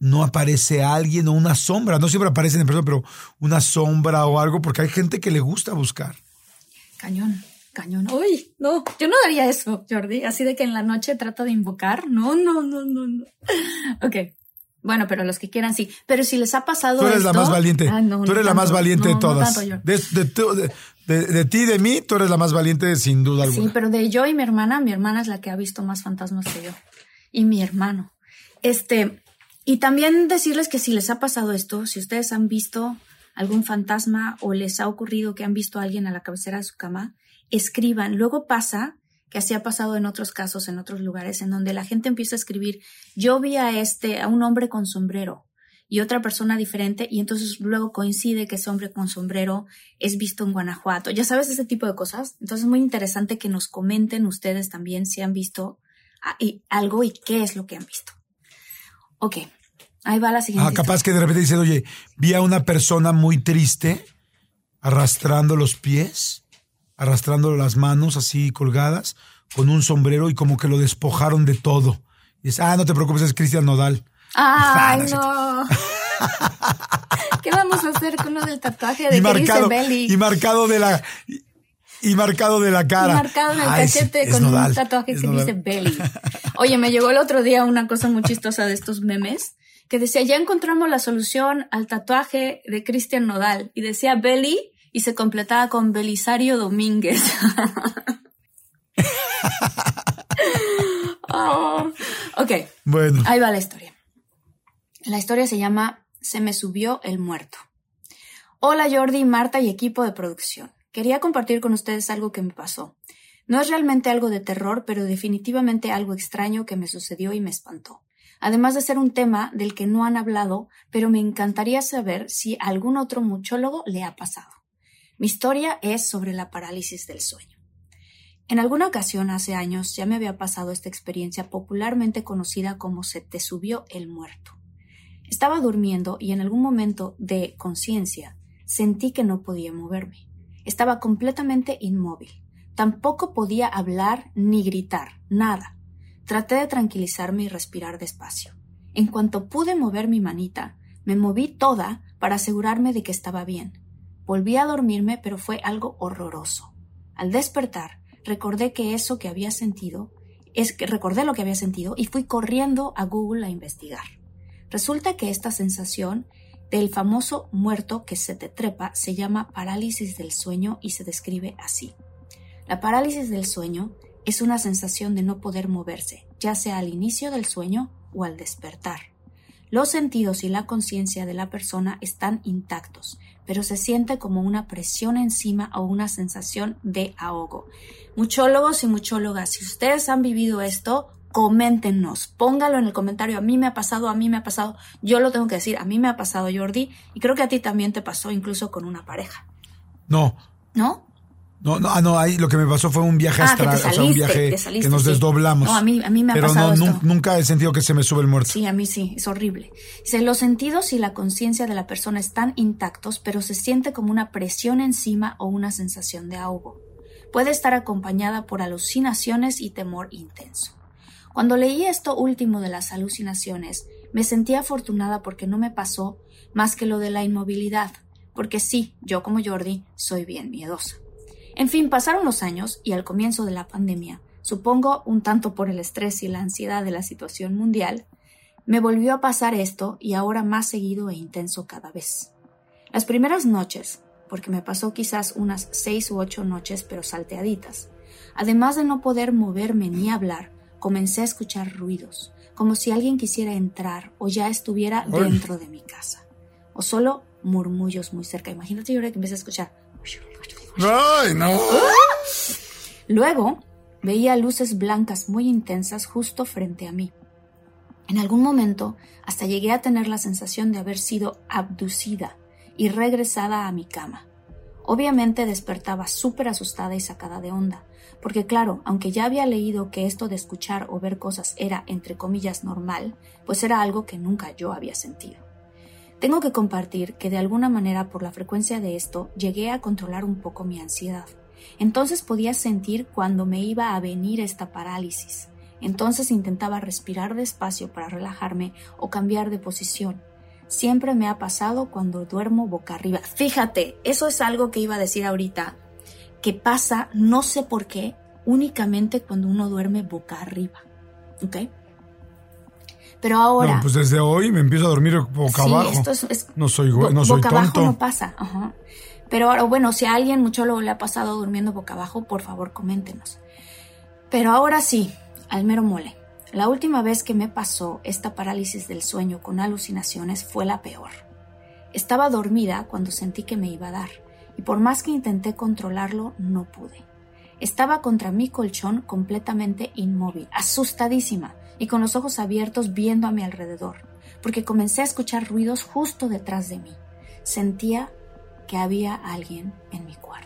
no aparece alguien o una sombra. No siempre aparecen en persona, pero una sombra o algo, porque hay gente que le gusta buscar. Cañón, cañón. Uy, no, yo no daría eso, Jordi. Así de que en la noche trata de invocar. No, no, no, no, no. Ok. Bueno, pero los que quieran sí. Pero si les ha pasado. Tú eres la más valiente. Ah, no, tú eres no la más valiente No, de todas. No tanto de, de de- de- de ti y de mí, tú eres la más valiente sin duda Sí, alguna. pero de yo y mi hermana, mi hermana es la que ha visto más fantasmas que yo. Y mi hermano. Este, y también decirles que si les ha pasado esto, si ustedes han visto algún fantasma o les ha ocurrido que han visto a alguien a la cabecera de su cama, escriban. Luego pasa que así ha pasado en otros casos, en otros lugares, en donde la gente empieza a escribir, yo vi a este, a un hombre con sombrero y otra persona diferente, y entonces luego coincide que ese hombre con sombrero es visto en Guanajuato. Ya sabes ese tipo de cosas. Entonces es muy interesante que nos comenten ustedes también si han visto ah, algo y qué es lo que han visto. Ok, ahí va la siguiente. Ah, capaz que de repente dicen, oye, vi a una persona muy triste arrastrando los pies, arrastrando las manos así colgadas, con un sombrero y como que lo despojaron de todo. Y es, ah, no te preocupes, es Cristian Nodal. ¡Ay, no! (laughs) ¿Qué vamos a hacer con lo del tatuaje de y que marcado, dice Belly? y marcado de la y, y marcado de la cara. Y marcado en el Ah, cachete es con Nodal, un tatuaje que Nodal. dice Belly. Oye, me llegó el otro día una cosa muy chistosa de estos memes que decía, ya encontramos la solución al tatuaje de Cristian Nodal. Y decía Belly y se completaba con Belisario Domínguez. (laughs) (laughs) Oh, Ok, Bueno, ahí va la historia. La historia se llama Se me subió el muerto. Hola Jordi, Marta y equipo de producción. Quería compartir con ustedes algo que me pasó. No es realmente algo de terror, pero definitivamente algo extraño que me sucedió y me espantó. Además de ser un tema del que no han hablado, pero me encantaría saber si a algún otro muchólogo le ha pasado. Mi historia es sobre la parálisis del sueño. En alguna ocasión hace años ya me había pasado esta experiencia popularmente conocida como se te subió el muerto. Estaba durmiendo y en algún momento de conciencia sentí que no podía moverme. Estaba completamente inmóvil. Tampoco podía hablar ni gritar, nada. Traté de tranquilizarme y respirar despacio. En cuanto pude mover mi manita, me moví toda para asegurarme de que estaba bien. Volví a dormirme, pero fue algo horroroso. Al despertar, recordé que eso que había sentido es que recordé lo que había sentido y fui corriendo a Google a investigar. Resulta que esta sensación del famoso muerto que se te trepa se llama parálisis del sueño y se describe así. La parálisis del sueño es una sensación de no poder moverse, ya sea al inicio del sueño o al despertar. Los sentidos y la conciencia de la persona están intactos, pero se siente como una presión encima o una sensación de ahogo. Muchólogos y muchólogas, si ustedes han vivido esto, coméntenos, póngalo en el comentario. A mí me ha pasado, a mí me ha pasado. Yo lo tengo que decir, a mí me ha pasado, Jordi, y creo que a ti también te pasó, incluso con una pareja. no, ¿No? no, no, ah, no, ahí lo que me pasó fue un viaje Ah, astral, o sea, un viaje saliste, que nos sí. desdoblamos. No, a mí- a mí me ha Pero pasado no, esto. nunca he sentido que se me sube el muerto. Sí, a mí sí, es horrible. Dice, los sentidos y la conciencia de la persona están intactos, pero se siente como una presión encima o una sensación de ahogo. Puede estar acompañada por alucinaciones y temor intenso. Cuando leí esto último de las alucinaciones, me sentí afortunada porque no me pasó más que lo de la inmovilidad, porque sí, yo como Jordi soy bien miedosa. En fin, pasaron los años y al comienzo de la pandemia, supongo un tanto por el estrés y la ansiedad de la situación mundial, me volvió a pasar esto y ahora más seguido e intenso cada vez. Las primeras noches, porque me pasó quizás unas seis u ocho noches pero salteaditas, además de no poder moverme ni hablar, comencé a escuchar ruidos, como si alguien quisiera entrar o ya estuviera dentro de mi casa, o solo murmullos muy cerca. Imagínate yo ahora que empecé a escuchar. Ay, no. Luego veía luces blancas muy intensas justo frente a mí. En algún momento hasta llegué a tener la sensación de haber sido abducida y regresada a mi cama. Obviamente despertaba súper asustada y sacada de onda, porque claro, aunque ya había leído que esto de escuchar o ver cosas era, entre comillas, normal, pues era algo que nunca yo había sentido. Tengo que compartir que de alguna manera por la frecuencia de esto llegué a controlar un poco mi ansiedad, Entonces podía sentir cuando me iba a venir esta parálisis. Entonces intentaba respirar despacio para relajarme o cambiar de posición. Siempre me ha pasado cuando duermo boca arriba. Fíjate, eso es algo que iba a decir ahorita, que pasa, no sé por qué, únicamente cuando uno duerme boca arriba. ¿Ok? Pero ahora. No, pues desde hoy me empiezo a dormir boca abajo. no soy, no soy boca abajo no pasa. Pero ahora, bueno, si a alguien mucho lo le ha pasado durmiendo boca abajo, por favor, coméntenos. Pero ahora sí, al mero mole. La última vez que me pasó esta parálisis del sueño con alucinaciones fue la peor. Estaba dormida cuando sentí que me iba a dar, y por más que intenté controlarlo, no pude. Estaba contra mi colchón completamente inmóvil, asustadísima, y con los ojos abiertos viendo a mi alrededor, porque comencé a escuchar ruidos justo detrás de mí. Sentía que había alguien en mi cuarto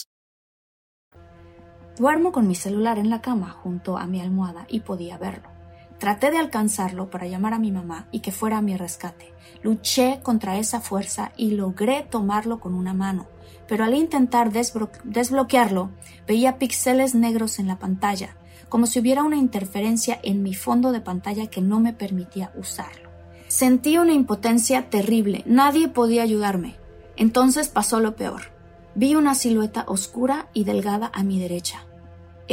Duermo con mi celular en la cama junto a mi almohada y podía verlo. Traté de alcanzarlo para llamar a mi mamá y que fuera a mi rescate. Luché contra esa fuerza y logré tomarlo con una mano, pero al intentar desbloquearlo veía píxeles negros en la pantalla, como si hubiera una interferencia en mi fondo de pantalla que no me permitía usarlo. Sentí una impotencia terrible, nadie podía ayudarme. Entonces pasó lo peor. Vi una silueta oscura y delgada a mi derecha.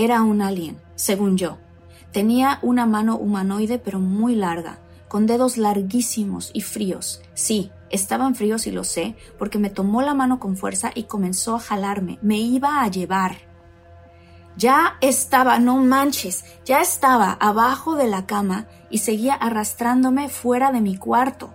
Era un alien, según yo. Tenía una mano humanoide pero muy larga, con dedos larguísimos y fríos. Sí, estaban fríos y lo sé, porque me tomó la mano con fuerza y comenzó a jalarme. Me iba a llevar. Ya estaba, no manches, ya estaba abajo de la cama y seguía arrastrándome fuera de mi cuarto.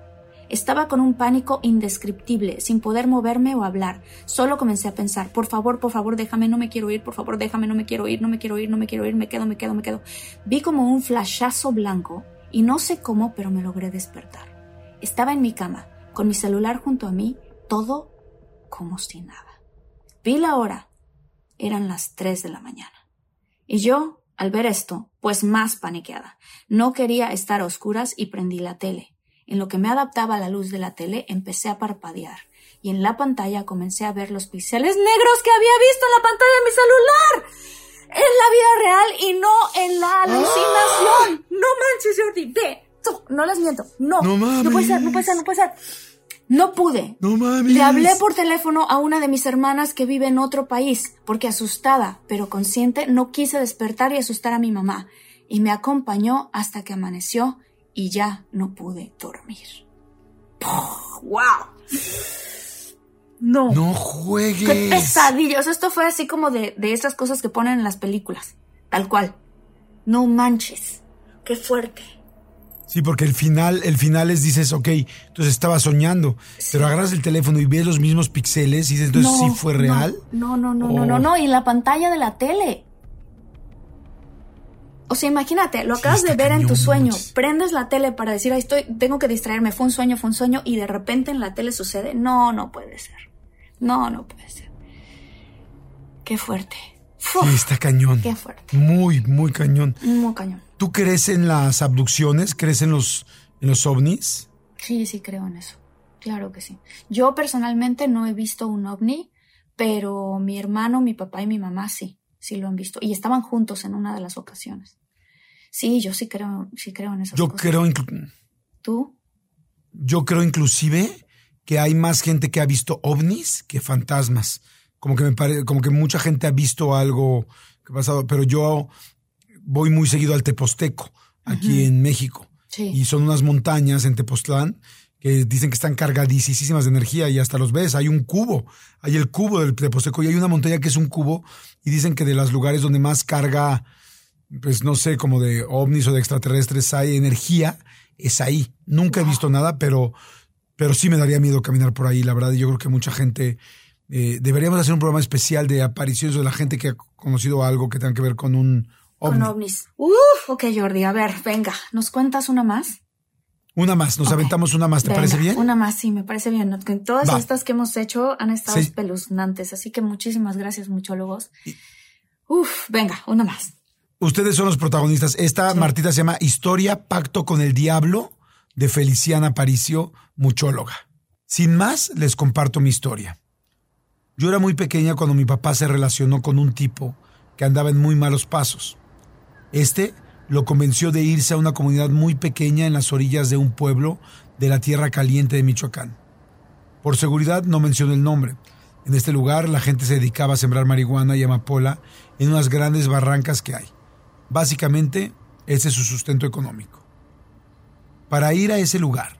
Estaba con un pánico indescriptible, sin poder moverme o hablar. Solo comencé a pensar, por favor, por favor, déjame, no me quiero ir, por favor, déjame, no me quiero ir, no me quiero ir, no me quiero ir, me quedo, me quedo, me quedo. Vi como un flashazo blanco y no sé cómo, pero me logré despertar. Estaba en mi cama, con mi celular junto a mí, todo como si nada. Vi la hora. Eran las tres de la mañana. Y yo, al ver esto, pues más paniqueada. No quería estar a oscuras y prendí la tele. En lo que me adaptaba a la luz de la tele, empecé a parpadear, y en la pantalla comencé a ver los píxeles negros que había visto en la pantalla de mi celular. En la vida real y no en la alucinación. No manches, Jordi, ve. No les miento. No. No No puede ser, no puede ser, no puede ser. No pude. No mames. Le hablé por teléfono a una de mis hermanas que vive en otro país, porque asustada, pero consciente, no quise despertar y asustar a mi mamá. Y me acompañó hasta que amaneció y ya no pude dormir. ¡Wow! No. No juegues. Qué pesadillos. Esto fue así como de, de esas cosas que ponen en las películas. Tal cual. No manches. Qué fuerte. Sí, porque el final, el final es, dices, ok, entonces estaba soñando, pero agarras el teléfono y ves los mismos píxeles y dices, entonces sí fue real. No, no, no, no, no, no, y en la pantalla de la tele. O sea, imagínate, lo acabas de ver en tu sueño, prendes la tele para decir, Ay, estoy, tengo que distraerme, fue un sueño, fue un sueño, y de repente en la tele sucede. No, no puede ser. No, no puede ser. Qué fuerte. sí, está cañón. Qué fuerte. Muy, muy cañón. Muy cañón. ¿Tú crees en las abducciones? ¿Crees en los, en los ovnis? Sí, sí, creo en eso. Claro que sí. Yo personalmente no he visto un ovni, pero mi hermano, mi papá y mi mamá sí sí lo han visto. Y estaban juntos en una de las ocasiones. Sí, yo sí creo, sí creo en esas yo cosas. creo. ¿Tú? Yo creo inclusive que hay más gente que ha visto ovnis que fantasmas. Como que me parece, como que mucha gente ha visto algo que ha pasado, pero yo voy muy seguido al Teposteco, aquí en México. Sí. Y son unas montañas en Tepoztlán que dicen que están cargadísimas de energía y hasta los ves. Hay un cubo, hay el cubo del Teposteco y hay una montaña que es un cubo y dicen que de los lugares donde más carga, pues no sé, como de ovnis o de extraterrestres hay energía, es ahí. Nunca he visto nada, pero, pero sí me daría miedo caminar por ahí, la verdad. Y yo creo que mucha gente eh, deberíamos hacer un programa especial de apariciones de la gente que ha conocido algo que tenga que ver con un ovni. Con ovnis. Uf, ok, Jordi, a ver, venga, ¿nos cuentas una más? Una más, nos aventamos una más, ¿te Venga, parece bien? Una más, sí, me parece bien. Todas Va. estas que hemos hecho han estado Sí. espeluznantes, así que muchísimas gracias, muchólogos. Uf, venga, una más. Ustedes son los protagonistas. Esta, Martita, se llama Historia Pacto con el Diablo de Feliciana Aparicio, muchóloga. Sin más, les comparto mi historia. Yo era muy pequeña cuando mi papá se relacionó con un tipo que andaba en muy malos pasos. Este lo convenció de irse a una comunidad muy pequeña en las orillas de un pueblo de la Tierra Caliente de Michoacán. Por seguridad no menciono el nombre. En este lugar la gente se dedicaba a sembrar marihuana y amapola en unas grandes barrancas que hay. Básicamente, ese es su sustento económico. Para ir a ese lugar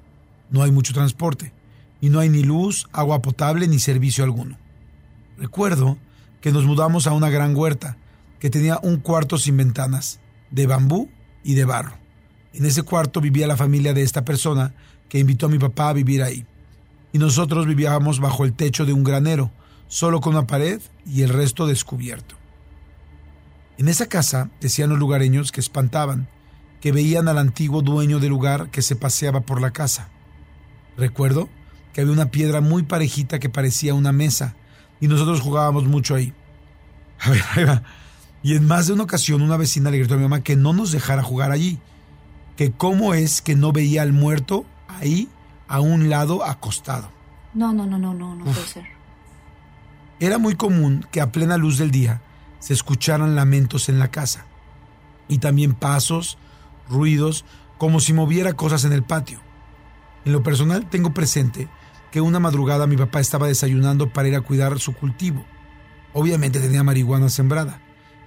no hay mucho transporte y no hay ni luz, agua potable ni servicio alguno. Recuerdo que nos mudamos a una gran huerta que tenía un cuarto sin ventanas, de bambú y de barro. En ese cuarto vivía la familia de esta persona que invitó a mi papá a vivir ahí. Y nosotros vivíamos bajo el techo de un granero, solo con una pared y el resto descubierto. En esa casa decían los lugareños que espantaban, que veían al antiguo dueño del lugar que se paseaba por la casa. Recuerdo que había una piedra muy parejita que parecía una mesa y nosotros jugábamos mucho ahí. A ver, ahí va. Y en más de una ocasión una vecina le gritó a mi mamá que no nos dejara jugar allí, que cómo es que no veía al muerto ahí a un lado acostado. No, no, no, no, no, no puede ser. Era muy común que a plena luz del día se escucharan lamentos en la casa y también pasos, ruidos, como si moviera cosas en el patio. En lo personal tengo presente que una madrugada mi papá estaba desayunando para ir a cuidar su cultivo. Obviamente tenía marihuana sembrada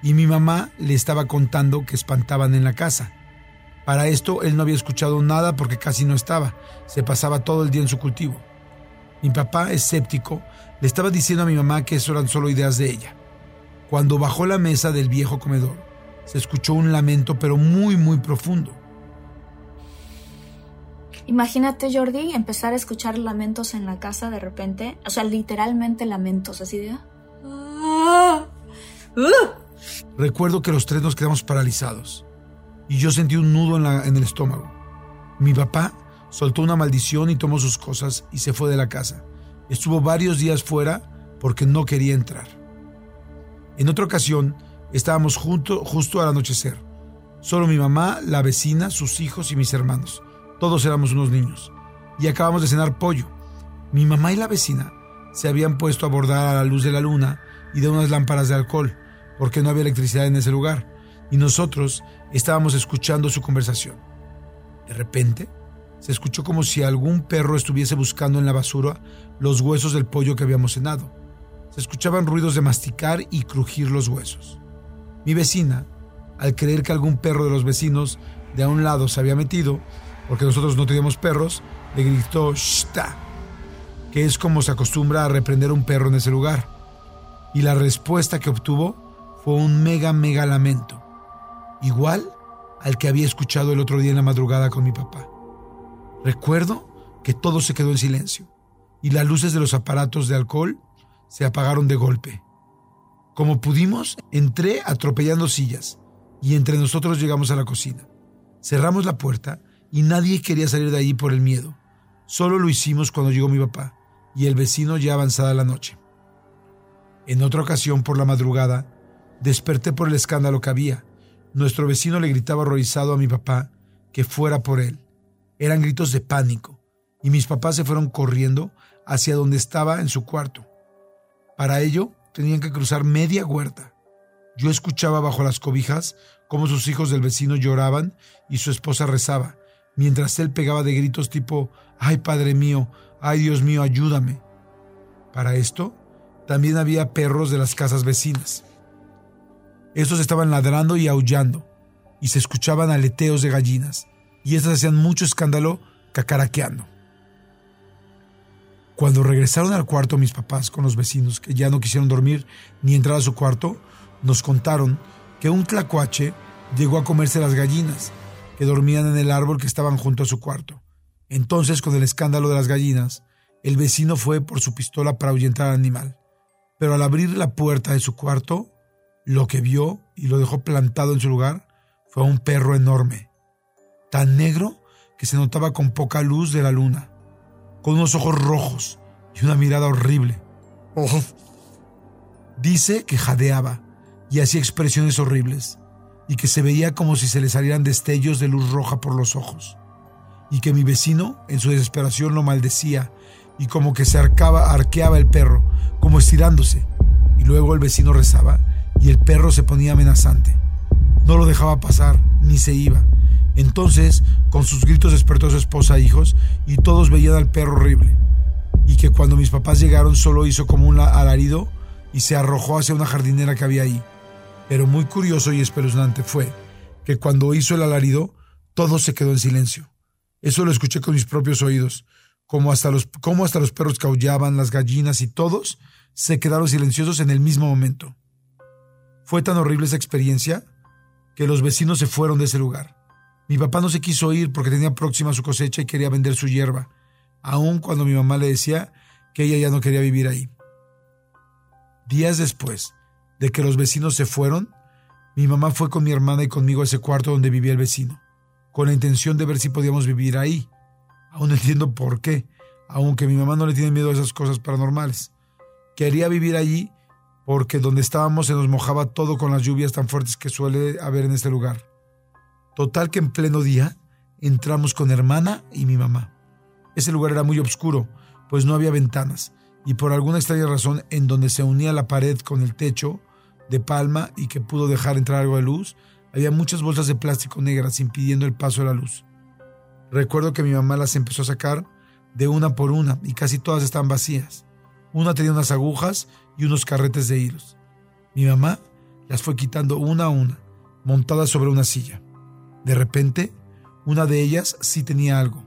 y mi mamá le estaba contando que espantaban en la casa. Para esto él no había escuchado nada porque casi no estaba, se pasaba todo el día en su cultivo. Mi papá, escéptico, le estaba diciendo a mi mamá que eso eran solo ideas de ella. Cuando bajó la mesa del viejo comedor, se escuchó un lamento pero muy muy profundo. Imagínate, Jordi, empezar a escuchar lamentos en la casa de repente. O sea, literalmente lamentos, así de. "Ah, uh". Recuerdo que los tres nos quedamos paralizados y yo sentí un nudo en, el estómago. Mi papá soltó una maldición y tomó sus cosas y se fue de la casa. Estuvo varios días fuera porque no quería entrar. En otra ocasión estábamos junto, justo al anochecer. Solo mi mamá, la vecina, sus hijos y mis hermanos. Todos éramos unos niños. Y acabamos de cenar pollo. Mi mamá y la vecina se habían puesto a bordar a la luz de la luna y de unas lámparas de alcohol, porque no había electricidad en ese lugar, y nosotros estábamos escuchando su conversación. De repente, se escuchó como si algún perro estuviese buscando en la basura los huesos del pollo que habíamos cenado. Se escuchaban ruidos de masticar y crujir los huesos. Mi vecina, al creer que algún perro de los vecinos de a un lado se había metido, porque nosotros no teníamos perros, le gritó ¡Shta! que es como se acostumbra a reprender un perro en ese lugar. Y la respuesta que obtuvo fue un mega, mega lamento, igual al que había escuchado el otro día en la madrugada con mi papá. Recuerdo que todo se quedó en silencio y las luces de los aparatos de alcohol se apagaron de golpe. Como pudimos, entré atropellando sillas y entre nosotros llegamos a la cocina. Cerramos la puerta y nadie quería salir de allí por el miedo. Solo lo hicimos cuando llegó mi papá y el vecino ya avanzada la noche. En otra ocasión, por la madrugada, desperté por el escándalo que había. Nuestro vecino le gritaba horrorizado a mi papá que fuera por él. Eran gritos de pánico, y mis papás se fueron corriendo hacia donde estaba en su cuarto. Para ello, tenían que cruzar media huerta. Yo escuchaba bajo las cobijas cómo sus hijos del vecino lloraban y su esposa rezaba, mientras él pegaba de gritos tipo, ay Padre mío, ay Dios mío, ayúdame. Para esto, también había perros de las casas vecinas. Estos estaban ladrando y aullando, y se escuchaban aleteos de gallinas, y estas hacían mucho escándalo cacaraqueando. Cuando regresaron al cuarto mis papás con los vecinos, que ya no quisieron dormir ni entrar a su cuarto, nos contaron que un tlacuache llegó a comerse las gallinas, que dormían en el árbol que estaban junto a su cuarto. Entonces, con el escándalo de las gallinas, el vecino fue por su pistola para ahuyentar al animal, pero al abrir la puerta de su cuarto, lo que vio y lo dejó plantado en su lugar fue un perro enorme, tan negro que se notaba con poca luz de la luna, con unos ojos rojos y una mirada horrible. Dice que jadeaba y hacía expresiones horribles, y que se veía como si se le salieran destellos de luz roja por los ojos, y que mi vecino, en su desesperación, lo maldecía, y como que se arcaba, arqueaba el perro, como estirándose, y luego el vecino rezaba, y el perro se ponía amenazante. No lo dejaba pasar, ni se iba. Entonces, con sus gritos despertó a su esposa e hijos, y todos veían al perro horrible. Y que cuando mis papás llegaron solo hizo como un alarido y se arrojó hacia una jardinera que había ahí. Pero muy curioso y espeluznante fue que cuando hizo el alarido, todo se quedó en silencio. Eso lo escuché con mis propios oídos, como hasta los, como hasta los perros caullaban, las gallinas y todos se quedaron silenciosos en el mismo momento. Fue tan horrible esa experiencia que los vecinos se fueron de ese lugar. Mi papá no se quiso ir porque tenía próxima su cosecha y quería vender su hierba, aun cuando mi mamá le decía que ella ya no quería vivir ahí. Días después de que los vecinos se fueron, mi mamá fue con mi hermana y conmigo a ese cuarto donde vivía el vecino, con la intención de ver si podíamos vivir ahí. Aún no entiendo por qué, aunque mi mamá no le tiene miedo a esas cosas paranormales. Quería vivir allí porque donde estábamos se nos mojaba todo con las lluvias tan fuertes que suele haber en este lugar. Total que en pleno día entramos con hermana y mi mamá. Ese lugar era muy oscuro, pues no había ventanas, y por alguna extraña razón en donde se unía la pared con el techo de palma y que pudo dejar entrar algo de luz, había muchas bolsas de plástico negras impidiendo el paso de la luz. Recuerdo que mi mamá las empezó a sacar de una por una y casi todas estaban vacías. Una tenía unas agujas y unos carretes de hilos. Mi mamá las fue quitando una a una, montadas sobre una silla. De repente, una de ellas sí tenía algo,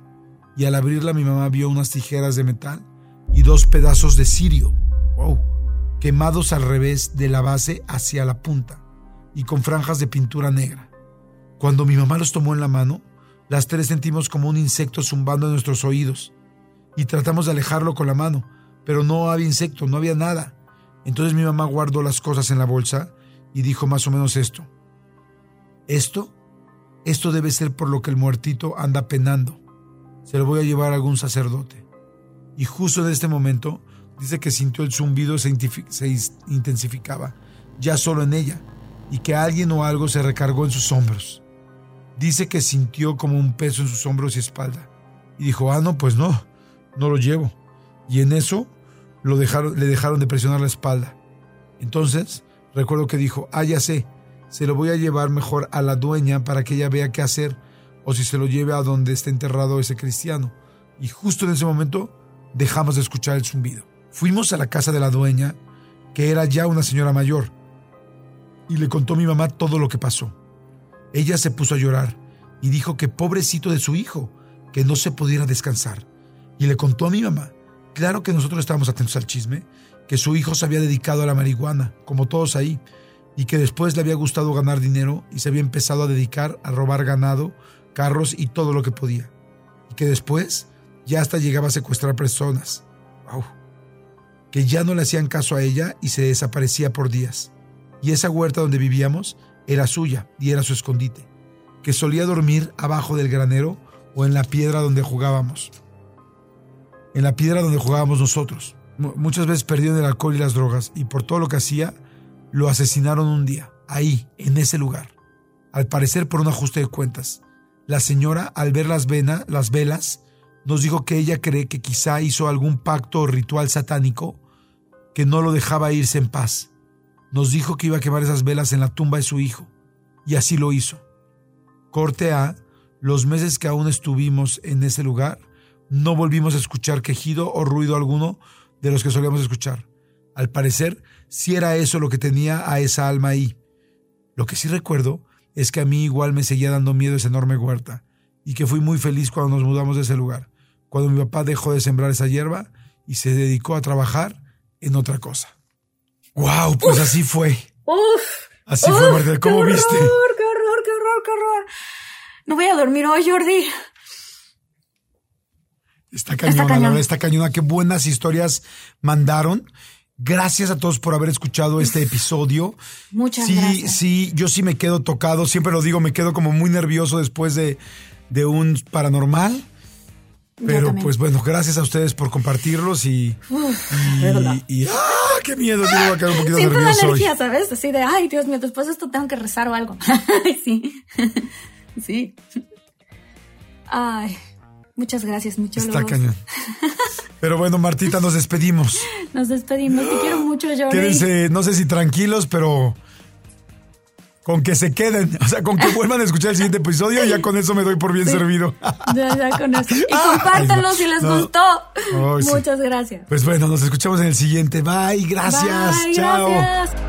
y al abrirla mi mamá vio unas tijeras de metal y dos pedazos de cirio, wow, quemados al revés de la base hacia la punta y con franjas de pintura negra. Cuando mi mamá los tomó en la mano, las tres sentimos como un insecto zumbando en nuestros oídos y tratamos de alejarlo con la mano, pero no había insecto, no había nada. Entonces mi mamá guardó las cosas en la bolsa y dijo más o menos esto. Esto, esto debe ser por lo que el muertito anda penando. Se lo voy a llevar a algún sacerdote y justo en este momento dice que sintió el zumbido se, intensificaba, ya solo en ella, y que alguien o algo se recargó en sus hombros. Dice que sintió como un peso en sus hombros y espalda. Y dijo, ah, no, pues no, no lo llevo. Y en eso lo dejaron, le dejaron de presionar la espalda. Entonces, recuerdo que dijo, ah, ya sé, se lo voy a llevar mejor a la dueña para que ella vea qué hacer, o si se lo lleve a donde esté enterrado ese cristiano. Y justo en ese momento dejamos de escuchar el zumbido. Fuimos a la casa de la dueña, que era ya una señora mayor, y le contó a mi mamá todo lo que pasó. Ella se puso a llorar y dijo que pobrecito de su hijo, que no se pudiera descansar. Y le contó a mi mamá, claro que nosotros estábamos atentos al chisme, que su hijo se había dedicado a la marihuana, como todos ahí, y que después le había gustado ganar dinero y se había empezado a dedicar a robar ganado, carros y todo lo que podía. Y que después ya hasta llegaba a secuestrar personas. Que ya no le hacían caso a ella y se desaparecía por días. Y esa huerta donde vivíamos era suya y era su escondite. Que solía dormir abajo del granero o en la piedra donde jugábamos. En la piedra donde jugábamos nosotros. muchas veces perdió el alcohol y las drogas y por todo lo que hacía, lo asesinaron un día, ahí, en ese lugar. Al parecer por un ajuste de cuentas. La señora, al ver las, las velas, nos dijo que ella cree que quizá hizo algún pacto o ritual satánico que no lo dejaba irse en paz. Nos dijo que iba a quemar esas velas en la tumba de su hijo, y así lo hizo. Corte A, los meses que aún estuvimos en ese lugar, no volvimos a escuchar quejido o ruido alguno de los que solíamos escuchar. Al parecer, sí era eso lo que tenía a esa alma ahí. Lo que sí recuerdo es que a mí igual me seguía dando miedo esa enorme huerta, y que fui muy feliz cuando nos mudamos de ese lugar, cuando mi papá dejó de sembrar esa hierba y se dedicó a trabajar en otra cosa. ¡Wow! Pues así fue. Uf, así fue, Marta. ¿Cómo viste? ¡Qué horror, qué horror, qué horror, qué horror! No voy a dormir hoy, Jordi. Está cañona, está, está cañona. Qué buenas historias mandaron. Gracias a todos por haber escuchado (laughs) este episodio. Muchas sí, gracias. Sí, yo sí me quedo tocado, siempre lo digo, me quedo como muy nervioso después de, de un paranormal. Pero pues bueno, gracias a ustedes por compartirlos y. verdad. y, y- ¡Ah! ¡Qué miedo! Yo voy a quedar un poquito Siempre nervioso hoy. energía, ¿sabes? Así de, ay, Dios mío, después de esto tengo que rezar o algo. (laughs) Sí. (laughs) sí. Ay, muchas gracias, mucho Está cañón. (laughs) Pero bueno, Martita, nos despedimos. Nos despedimos. Te quiero mucho, Jordi. Quédense, no sé si tranquilos, pero con que se queden, o sea, con que vuelvan a escuchar el siguiente episodio, ya con eso me doy por bien servido. Ya, ya con eso. Y (laughs) compártanlo si les No. gustó. Sí. Muchas gracias. Pues bueno, nos escuchamos en el siguiente. Bye, gracias. Bye, Chao. gracias.